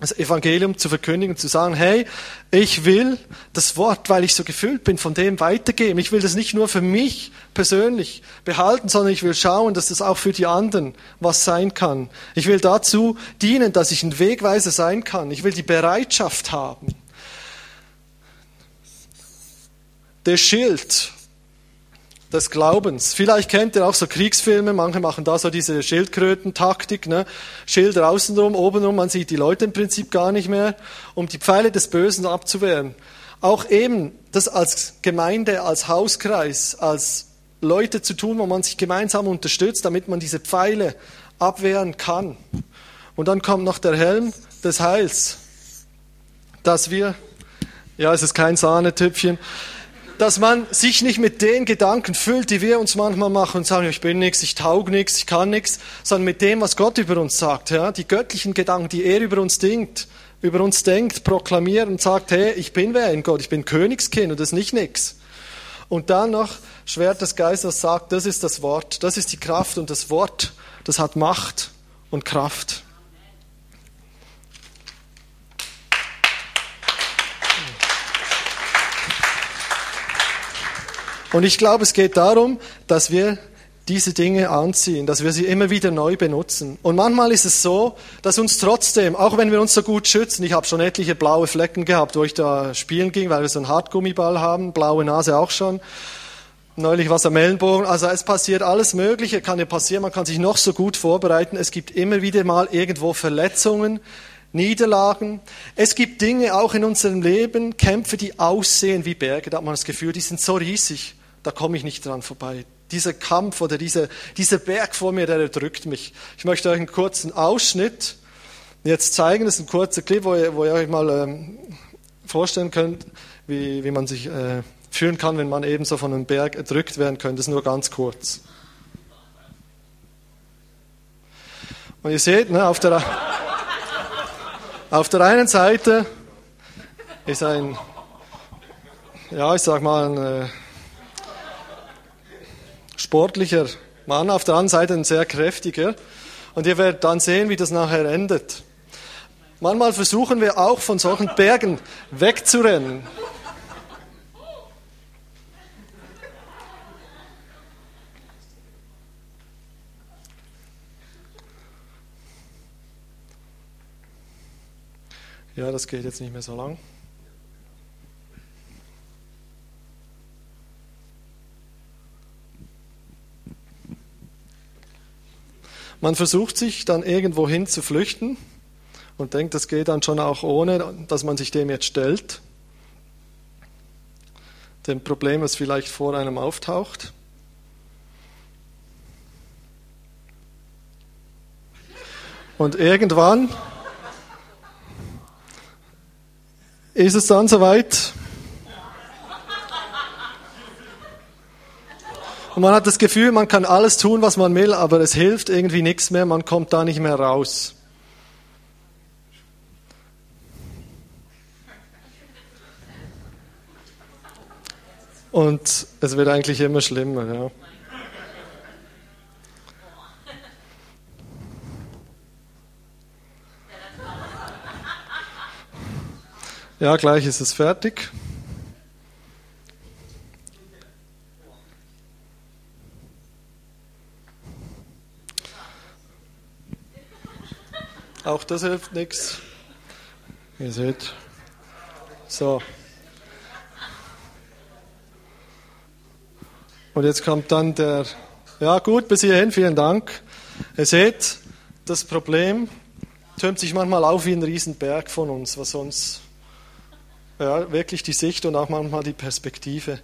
das Evangelium zu verkündigen, zu sagen, hey, ich will das Wort, weil ich so gefüllt bin, von dem weitergeben. Ich will das nicht nur für mich persönlich behalten, sondern ich will schauen, dass das auch für die anderen was sein kann. Ich will dazu dienen, dass ich ein Wegweiser sein kann. Ich will die Bereitschaft haben. Der Schild des Glaubens. Vielleicht kennt ihr auch so Kriegsfilme, manche machen da so diese Schildkröten-Taktik, ne? Schilder außenrum, obenrum, man sieht die Leute im Prinzip gar nicht mehr, um die Pfeile des Bösen abzuwehren. Auch eben das als Gemeinde, als Hauskreis, als Leute zu tun, wo man sich gemeinsam unterstützt, damit man diese Pfeile abwehren kann. Und dann kommt noch der Helm des Heils, dass wir, ja, es ist kein Sahnetüpfchen, dass man sich nicht mit den Gedanken füllt, die wir uns manchmal machen und sagen, ich bin nichts, ich taug nichts, ich kann nichts, sondern mit dem, was Gott über uns sagt, ja, die göttlichen Gedanken, die er über uns denkt, über uns denkt, proklamiert und sagt, hey, ich bin wer in Gott, ich bin Königskind und das ist nicht nichts. Und dann noch Schwert des Geistes sagt, das ist das Wort, das ist die Kraft und das Wort, das hat Macht und Kraft. Und ich glaube, es geht darum, dass wir diese Dinge anziehen, dass wir sie immer wieder neu benutzen. Und manchmal ist es so, dass uns trotzdem, auch wenn wir uns so gut schützen, ich habe schon etliche blaue Flecken gehabt, wo ich da spielen ging, weil wir so einen Hartgummiball haben, blaue Nase auch schon. Neulich was am Ellenbogen. Also es passiert alles Mögliche, kann ja passieren, man kann sich noch so gut vorbereiten. Es gibt immer wieder mal irgendwo Verletzungen, Niederlagen. Es gibt Dinge auch in unserem Leben, Kämpfe, die aussehen wie Berge. Da hat man das Gefühl, die sind so riesig da komme ich nicht dran vorbei. Dieser Kampf oder dieser, dieser Berg vor mir, der erdrückt mich. Ich möchte euch einen kurzen Ausschnitt jetzt zeigen. Das ist ein kurzer Clip, wo ihr, wo ihr euch mal ähm, vorstellen könnt, wie, wie man sich äh, fühlen kann, wenn man eben so von einem Berg erdrückt werden könnte. Das ist nur ganz kurz. Und ihr seht, ne, auf, der, auf der einen Seite ist ein, ja, ich sag mal, ein, äh, sportlicher Mann, auf der anderen Seite ein sehr kräftiger. Und ihr werdet dann sehen, wie das nachher endet. Manchmal versuchen wir auch von solchen Bergen wegzurennen. Ja, das geht jetzt nicht mehr so lang. Man versucht sich dann irgendwo hin zu flüchten und denkt, das geht dann schon auch ohne, dass man sich dem jetzt stellt. Dem Problem, das vielleicht vor einem auftaucht. Und irgendwann ist es dann soweit, Und man hat das Gefühl, man kann alles tun, was man will, aber es hilft irgendwie nichts mehr, man kommt da nicht mehr raus. Und es wird eigentlich immer schlimmer. Ja. Ja, gleich ist es fertig. Auch das hilft nichts. Ihr seht. So. Und jetzt kommt dann der, ja gut, bis hierhin, vielen Dank. Ihr seht, das Problem türmt sich manchmal auf wie ein Riesenberg von uns, was uns ja, wirklich die Sicht und auch manchmal die Perspektive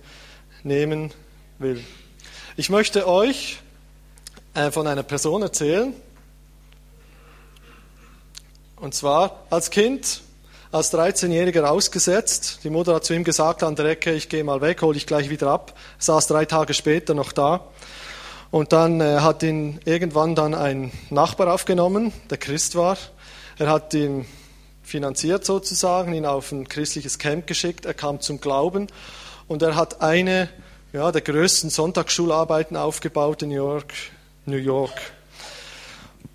nehmen will. Ich möchte euch äh, von einer Person erzählen, und zwar als Kind, als 13-Jähriger ausgesetzt. Die Mutter hat zu ihm gesagt an der Ecke, ich gehe mal weg, hole ich gleich wieder ab. Saß drei Tage später noch da. Und dann äh, hat ihn irgendwann dann ein Nachbar aufgenommen, der Christ war. Er hat ihn finanziert sozusagen, ihn auf ein christliches Camp geschickt. Er kam zum Glauben und er hat eine ja, der größten Sonntagsschularbeiten aufgebaut in New York. New York.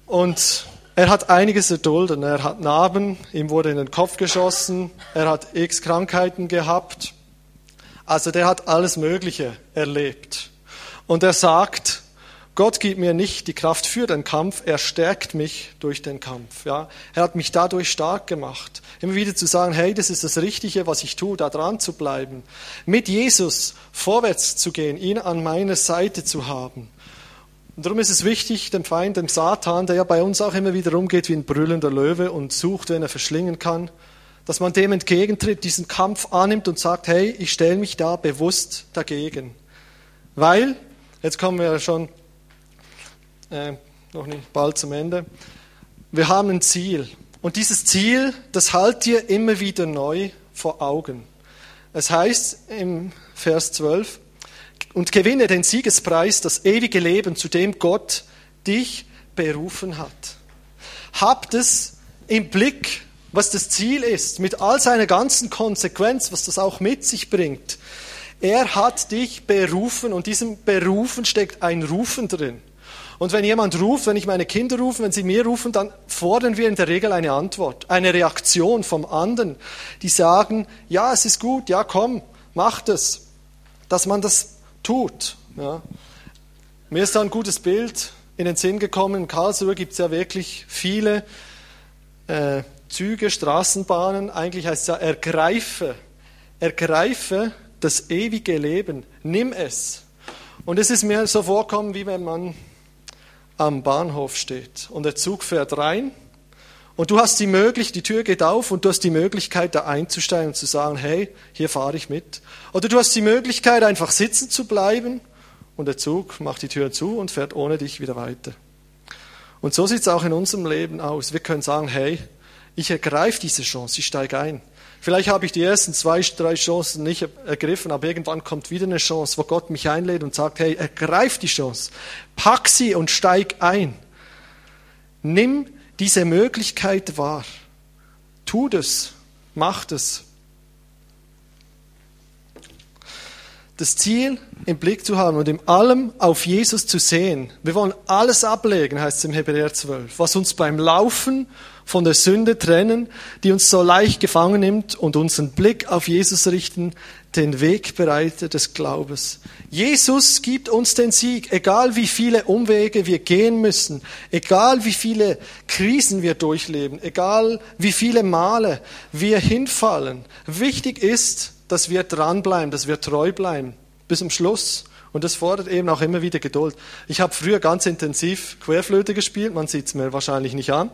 Und er hat einiges erduldet. Er hat Narben, ihm wurde in den Kopf geschossen, er hat x Krankheiten gehabt. Also der hat alles Mögliche erlebt. Und er sagt, Gott gibt mir nicht die Kraft für den Kampf, er stärkt mich durch den Kampf. Ja, er hat mich dadurch stark gemacht. Immer wieder zu sagen, hey, das ist das Richtige, was ich tue, da dran zu bleiben. Mit Jesus vorwärts zu gehen, ihn an meiner Seite zu haben. Und darum ist es wichtig, dem Feind, dem Satan, der ja bei uns auch immer wieder rumgeht wie ein brüllender Löwe und sucht, wen er verschlingen kann, dass man dem entgegentritt, diesen Kampf annimmt und sagt, hey, ich stelle mich da bewusst dagegen. Weil Jetzt kommen wir schon äh, noch nicht bald zum Ende. Wir haben ein Ziel. Und dieses Ziel, das halt dir immer wieder neu vor Augen. Es heißt im Vers 12, und gewinne den Siegespreis, das ewige Leben, zu dem Gott dich berufen hat. Habt es im Blick, was das Ziel ist, mit all seiner ganzen Konsequenz, was das auch mit sich bringt. Er hat dich berufen und diesem Berufen steckt ein Rufen drin. Und wenn jemand ruft, wenn ich meine Kinder rufe, wenn sie mir rufen, dann fordern wir in der Regel eine Antwort, eine Reaktion vom anderen, die sagen, ja, es ist gut, ja, komm, mach das, dass man das tut. Ja. Mir ist da ein gutes Bild in den Sinn gekommen. In Karlsruhe gibt es ja wirklich viele äh, Züge, Straßenbahnen. Eigentlich heißt es ja, ergreife, ergreife das ewige Leben, nimm es. Und es ist mir so vorkommen, wie wenn man am Bahnhof steht und der Zug fährt rein und du hast die Möglichkeit, die Tür geht auf und du hast die Möglichkeit, da einzusteigen und zu sagen, hey, hier fahre ich mit. Oder du hast die Möglichkeit, einfach sitzen zu bleiben und der Zug macht die Tür zu und fährt ohne dich wieder weiter. Und so sieht es auch in unserem Leben aus. Wir können sagen, hey, ich ergreife diese Chance, ich steige ein. Vielleicht habe ich die ersten zwei, drei Chancen nicht ergriffen, aber irgendwann kommt wieder eine Chance, wo Gott mich einlädt und sagt, hey, ergreif die Chance, pack sie und steig ein. Nimm diese Möglichkeit wahr. Tu das, mach das. Das Ziel im Blick zu haben und in allem auf Jesus zu sehen. Wir wollen alles ablegen, heißt es im Hebräer 12, was uns beim Laufen von der Sünde trennen, die uns so leicht gefangen nimmt und unseren Blick auf Jesus richten, den Wegbereiter des Glaubens. Jesus gibt uns den Sieg, egal wie viele Umwege wir gehen müssen, egal wie viele Krisen wir durchleben, egal wie viele Male wir hinfallen. Wichtig ist, dass wir dranbleiben, dass wir treu bleiben bis zum Schluss. Und das fordert eben auch immer wieder Geduld. Ich habe früher ganz intensiv Querflöte gespielt, man sieht es mir wahrscheinlich nicht an.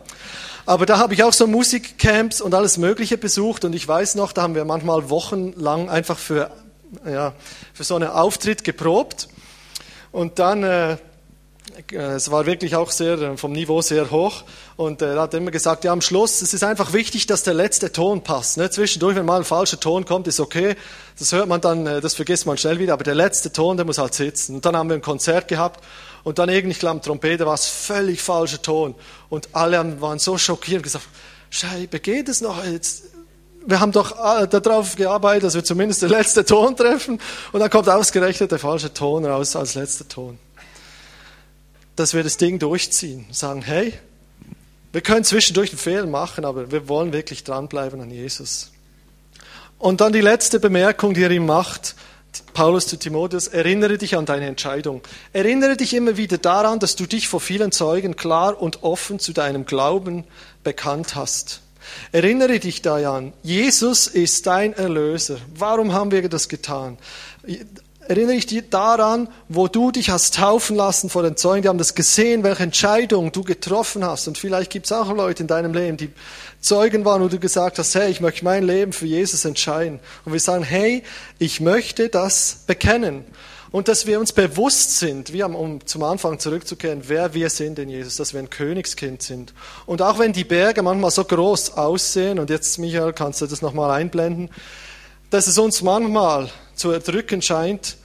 Aber da habe ich auch so Musikcamps und alles Mögliche besucht und ich weiß noch, da haben wir manchmal wochenlang einfach für, ja, für so einen Auftritt geprobt. Und dann äh, es war wirklich auch sehr, äh, vom Niveau sehr hoch. Und er hat immer gesagt, ja, am Schluss, es ist einfach wichtig, dass der letzte Ton passt. Ne? Zwischendurch, wenn mal ein falscher Ton kommt, ist okay. Das hört man dann, äh, das vergisst man schnell wieder. Aber der letzte Ton, der muss halt sitzen. Und dann haben wir ein Konzert gehabt. Und dann irgendwie, ich glaube, Trompete war es völlig falscher Ton. Und alle waren so schockiert und gesagt, Scheibe, geht es noch jetzt? Wir haben doch darauf gearbeitet, dass wir zumindest den letzten Ton treffen. Und dann kommt ausgerechnet der falsche Ton raus als letzter Ton dass wir das Ding durchziehen. Sagen, hey, wir können zwischendurch einen Fehler machen, aber wir wollen wirklich dranbleiben an Jesus. Und dann die letzte Bemerkung, die er ihm macht, Paulus zu Timotheus, erinnere dich an deine Entscheidung. Erinnere dich immer wieder daran, dass du dich vor vielen Zeugen klar und offen zu deinem Glauben bekannt hast. Erinnere dich daran, Jesus ist dein Erlöser. Warum haben wir das getan? Erinnere ich dich daran, wo du dich hast taufen lassen vor den Zeugen. Die haben das gesehen, welche Entscheidung du getroffen hast. Und vielleicht gibt es auch Leute in deinem Leben, die Zeugen waren, wo du gesagt hast, hey, ich möchte mein Leben für Jesus entscheiden. Und wir sagen, hey, ich möchte das bekennen. Und dass wir uns bewusst sind, wie um zum Anfang zurückzukehren, wer wir sind in Jesus, dass wir ein Königskind sind. Und auch wenn die Berge manchmal so groß aussehen, und jetzt, Michael, kannst du das nochmal einblenden, dass es uns manchmal zu erdrücken scheint,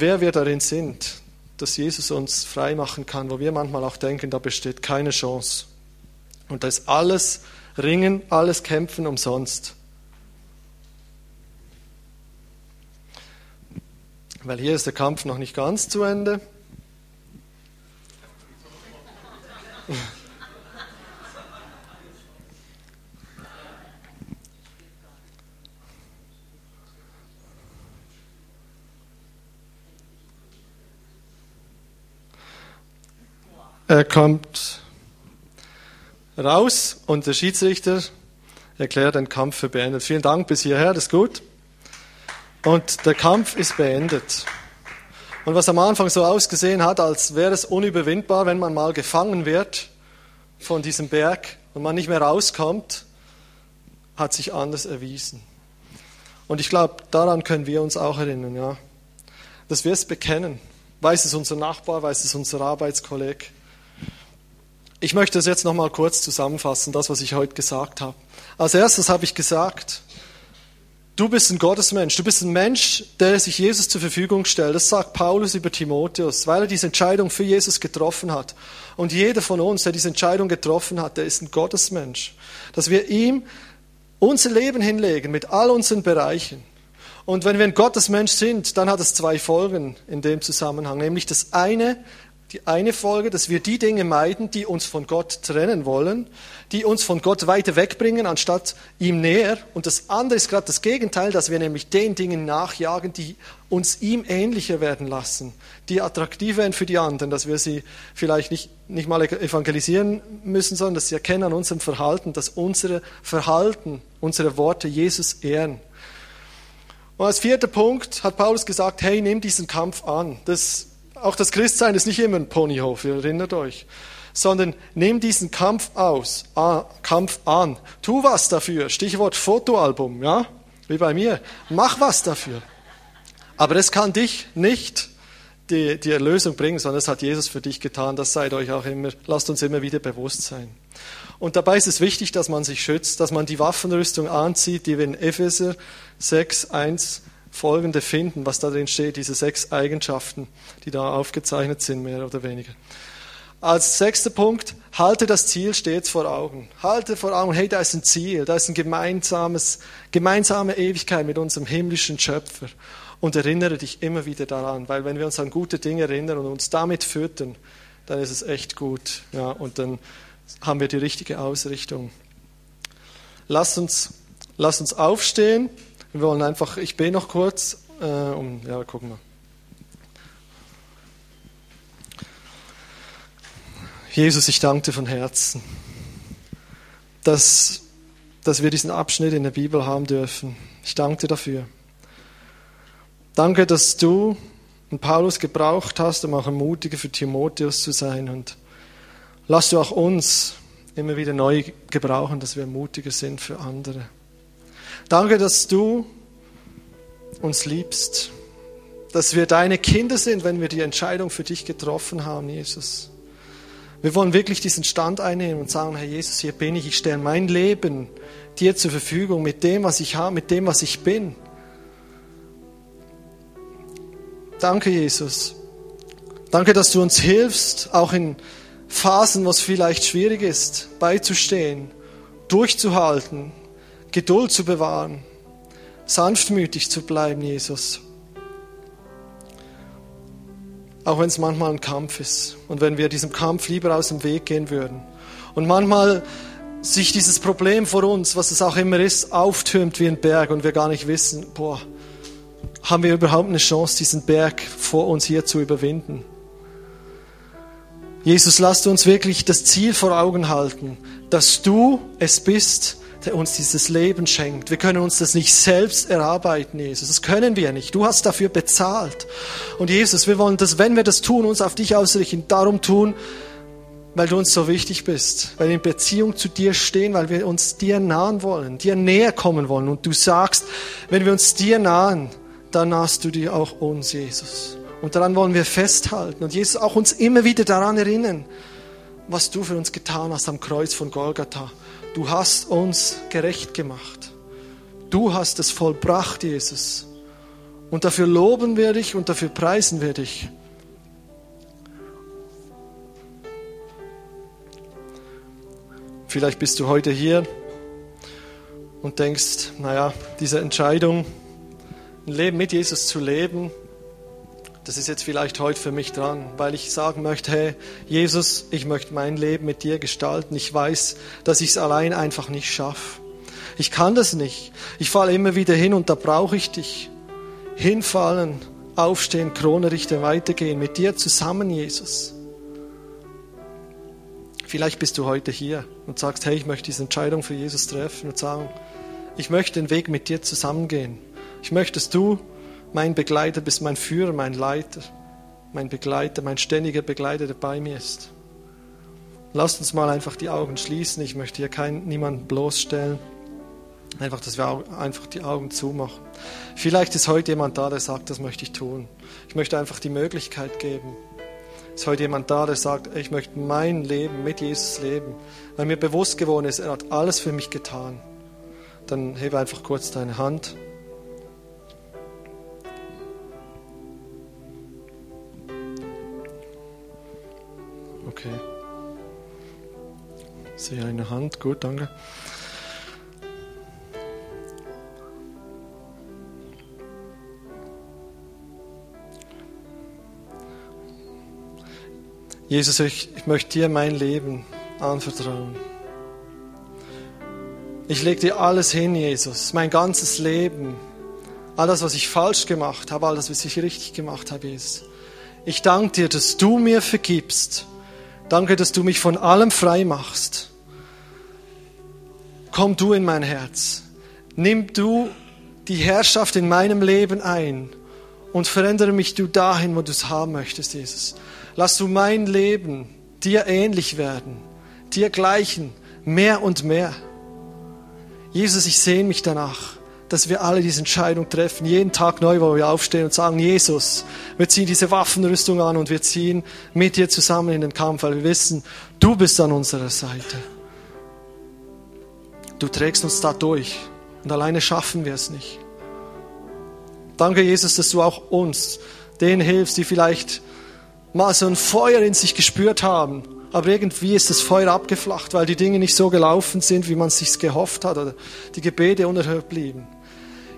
wer wir darin sind, dass Jesus uns frei machen kann, wo wir manchmal auch denken, da besteht keine Chance. Und da ist alles Ringen, alles Kämpfen umsonst. Weil hier ist der Kampf noch nicht ganz zu Ende. Er kommt raus und der Schiedsrichter erklärt den Kampf für beendet. Vielen Dank bis hierher, das ist gut. Und der Kampf ist beendet. Und was am Anfang so ausgesehen hat, als wäre es unüberwindbar, wenn man mal gefangen wird von diesem Berg und man nicht mehr rauskommt, hat sich anders erwiesen. Und ich glaube, daran können wir uns auch erinnern, ja, dass wir es bekennen Weiß es unser Nachbar, weiß es unser Arbeitskolleg. Ich möchte das jetzt nochmal kurz zusammenfassen, das, was ich heute gesagt habe. Als erstes habe ich gesagt, du bist ein Gottesmensch, du bist ein Mensch, der sich Jesus zur Verfügung stellt. Das sagt Paulus über Timotheus, weil er diese Entscheidung für Jesus getroffen hat. Und jeder von uns, der diese Entscheidung getroffen hat, der ist ein Gottesmensch. Dass wir ihm unser Leben hinlegen mit all unseren Bereichen. Und wenn wir ein Gottesmensch sind, dann hat es zwei Folgen in dem Zusammenhang. Nämlich das eine, die eine Folge, dass wir die Dinge meiden, die uns von Gott trennen wollen, die uns von Gott weiter wegbringen, anstatt ihm näher. Und das andere ist gerade das Gegenteil, dass wir nämlich den Dingen nachjagen, die uns ihm ähnlicher werden lassen, die attraktiv werden für die anderen, dass wir sie vielleicht nicht, nicht mal evangelisieren müssen, sondern dass sie erkennen an unserem Verhalten, dass unsere Verhalten, unsere Worte Jesus ehren. Und als vierter Punkt hat Paulus gesagt, hey, nimm diesen Kampf an. Das auch das Christsein ist nicht immer ein Ponyhof, ihr erinnert euch. Sondern nimm diesen Kampf aus, ah, Kampf an. Tu was dafür. Stichwort Fotoalbum, ja? Wie bei mir. Mach was dafür. Aber es kann dich nicht die, die Erlösung bringen, sondern es hat Jesus für dich getan. Das seid euch auch immer, lasst uns immer wieder bewusst sein. Und dabei ist es wichtig, dass man sich schützt, dass man die Waffenrüstung anzieht, die wir in Epheser 6, 1 folgende finden, was da drin steht, diese sechs Eigenschaften, die da aufgezeichnet sind, mehr oder weniger. Als sechster Punkt, halte das Ziel stets vor Augen. Halte vor Augen, hey, da ist ein Ziel, da ist ein gemeinsames, gemeinsame Ewigkeit mit unserem himmlischen Schöpfer. Und erinnere dich immer wieder daran, weil wenn wir uns an gute Dinge erinnern und uns damit füttern, dann ist es echt gut. Ja, und dann haben wir die richtige Ausrichtung. Lass uns, lass uns aufstehen. Wir wollen einfach, ich bete noch kurz, äh, um, ja, gucken wir. Jesus, ich danke dir von Herzen, dass, dass wir diesen Abschnitt in der Bibel haben dürfen. Ich danke dir dafür. Danke, dass du und Paulus gebraucht hast, um auch ein Mutiger für Timotheus zu sein. Und lass du auch uns immer wieder neu gebrauchen, dass wir mutiger sind für andere. Danke, dass du uns liebst, dass wir deine Kinder sind, wenn wir die Entscheidung für dich getroffen haben, Jesus. Wir wollen wirklich diesen Stand einnehmen und sagen, Herr Jesus, hier bin ich, ich stelle mein Leben dir zur Verfügung mit dem, was ich habe, mit dem, was ich bin. Danke, Jesus. Danke, dass du uns hilfst, auch in Phasen, wo es vielleicht schwierig ist, beizustehen, durchzuhalten, Geduld zu bewahren, sanftmütig zu bleiben, Jesus. Auch wenn es manchmal ein Kampf ist und wenn wir diesem Kampf lieber aus dem Weg gehen würden. Und manchmal sich dieses Problem vor uns, was es auch immer ist, auftürmt wie ein Berg und wir gar nicht wissen, boah, haben wir überhaupt eine Chance, diesen Berg vor uns hier zu überwinden? Jesus, lasst uns wirklich das Ziel vor Augen halten, dass du es bist, der uns dieses Leben schenkt. Wir können uns das nicht selbst erarbeiten, Jesus. Das können wir nicht. Du hast dafür bezahlt. Und Jesus, wir wollen das, wenn wir das tun, uns auf dich ausrichten, darum tun, weil du uns so wichtig bist, weil wir in Beziehung zu dir stehen, weil wir uns dir nahen wollen, dir näher kommen wollen. Und du sagst, wenn wir uns dir nahen, dann nahst du dir auch uns, Jesus. Und daran wollen wir festhalten. Und Jesus auch uns immer wieder daran erinnern, was du für uns getan hast am Kreuz von Golgatha. Du hast uns gerecht gemacht. Du hast es vollbracht, Jesus. Und dafür loben wir dich und dafür preisen wir dich. Vielleicht bist du heute hier und denkst, naja, diese Entscheidung, ein Leben mit Jesus zu leben, das ist jetzt vielleicht heute für mich dran, weil ich sagen möchte, hey, Jesus, ich möchte mein Leben mit dir gestalten. Ich weiß, dass ich es allein einfach nicht schaffe. Ich kann das nicht. Ich falle immer wieder hin und da brauche ich dich. Hinfallen, aufstehen, Krone richten, weitergehen. Mit dir zusammen, Jesus. Vielleicht bist du heute hier und sagst, hey, ich möchte diese Entscheidung für Jesus treffen und sagen, ich möchte den Weg mit dir zusammengehen. Ich möchte, dass du mein Begleiter bist, mein Führer, mein Leiter, mein Begleiter, mein ständiger Begleiter, der bei mir ist. Lasst uns mal einfach die Augen schließen. Ich möchte hier keinen, niemanden bloßstellen. Einfach, dass wir einfach die Augen zumachen. Vielleicht ist heute jemand da, der sagt, das möchte ich tun. Ich möchte einfach die Möglichkeit geben. Ist heute jemand da, der sagt, ich möchte mein Leben mit Jesus leben, weil mir bewusst geworden ist, er hat alles für mich getan. Dann hebe einfach kurz deine Hand. Okay. Sehe eine Hand, gut, danke. Jesus, ich, ich möchte dir mein Leben anvertrauen. Ich lege dir alles hin, Jesus, mein ganzes Leben, all das, was ich falsch gemacht habe, all das, was ich richtig gemacht habe, Jesus. Ich danke dir, dass du mir vergibst. Danke, dass du mich von allem frei machst. Komm du in mein Herz. Nimm du die Herrschaft in meinem Leben ein und verändere mich du dahin, wo du es haben möchtest, Jesus. Lass du mein Leben dir ähnlich werden, dir gleichen, mehr und mehr. Jesus, ich sehne mich danach, dass wir alle diese Entscheidung treffen, jeden Tag neu, wo wir aufstehen und sagen, Jesus, wir ziehen diese Waffenrüstung an und wir ziehen mit dir zusammen in den Kampf, weil wir wissen, du bist an unserer Seite. Du trägst uns da durch und alleine schaffen wir es nicht. Danke, Jesus, dass du auch uns, denen hilfst, die vielleicht mal so ein Feuer in sich gespürt haben, aber irgendwie ist das Feuer abgeflacht, weil die Dinge nicht so gelaufen sind, wie man es sich gehofft hat oder die Gebete unerhört blieben.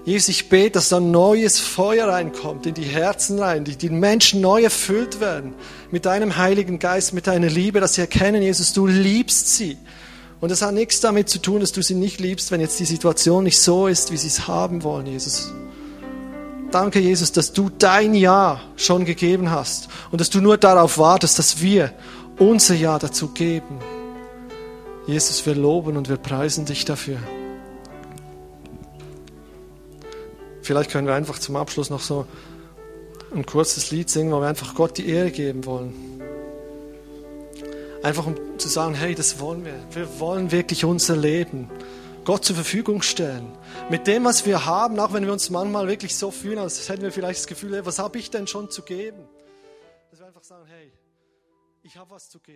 Jesus, ich bete, dass da neues Feuer reinkommt in die Herzen rein, die, die Menschen neu erfüllt werden mit deinem Heiligen Geist, mit deiner Liebe, dass sie erkennen, Jesus, du liebst sie. Und das hat nichts damit zu tun, dass du sie nicht liebst, wenn jetzt die Situation nicht so ist, wie sie es haben wollen, Jesus. Danke, Jesus, dass du dein Ja schon gegeben hast und dass du nur darauf wartest, dass wir unser Ja dazu geben. Jesus, wir loben und wir preisen dich dafür. Vielleicht können wir einfach zum Abschluss noch so ein kurzes Lied singen, wo wir einfach Gott die Ehre geben wollen. Einfach um zu sagen, hey, das wollen wir. Wir wollen wirklich unser Leben Gott zur Verfügung stellen. Mit dem, was wir haben, auch wenn wir uns manchmal wirklich so fühlen, als hätten wir vielleicht das Gefühl, hey, was habe ich denn schon zu geben? Dass wir einfach sagen, hey, ich habe was zu geben.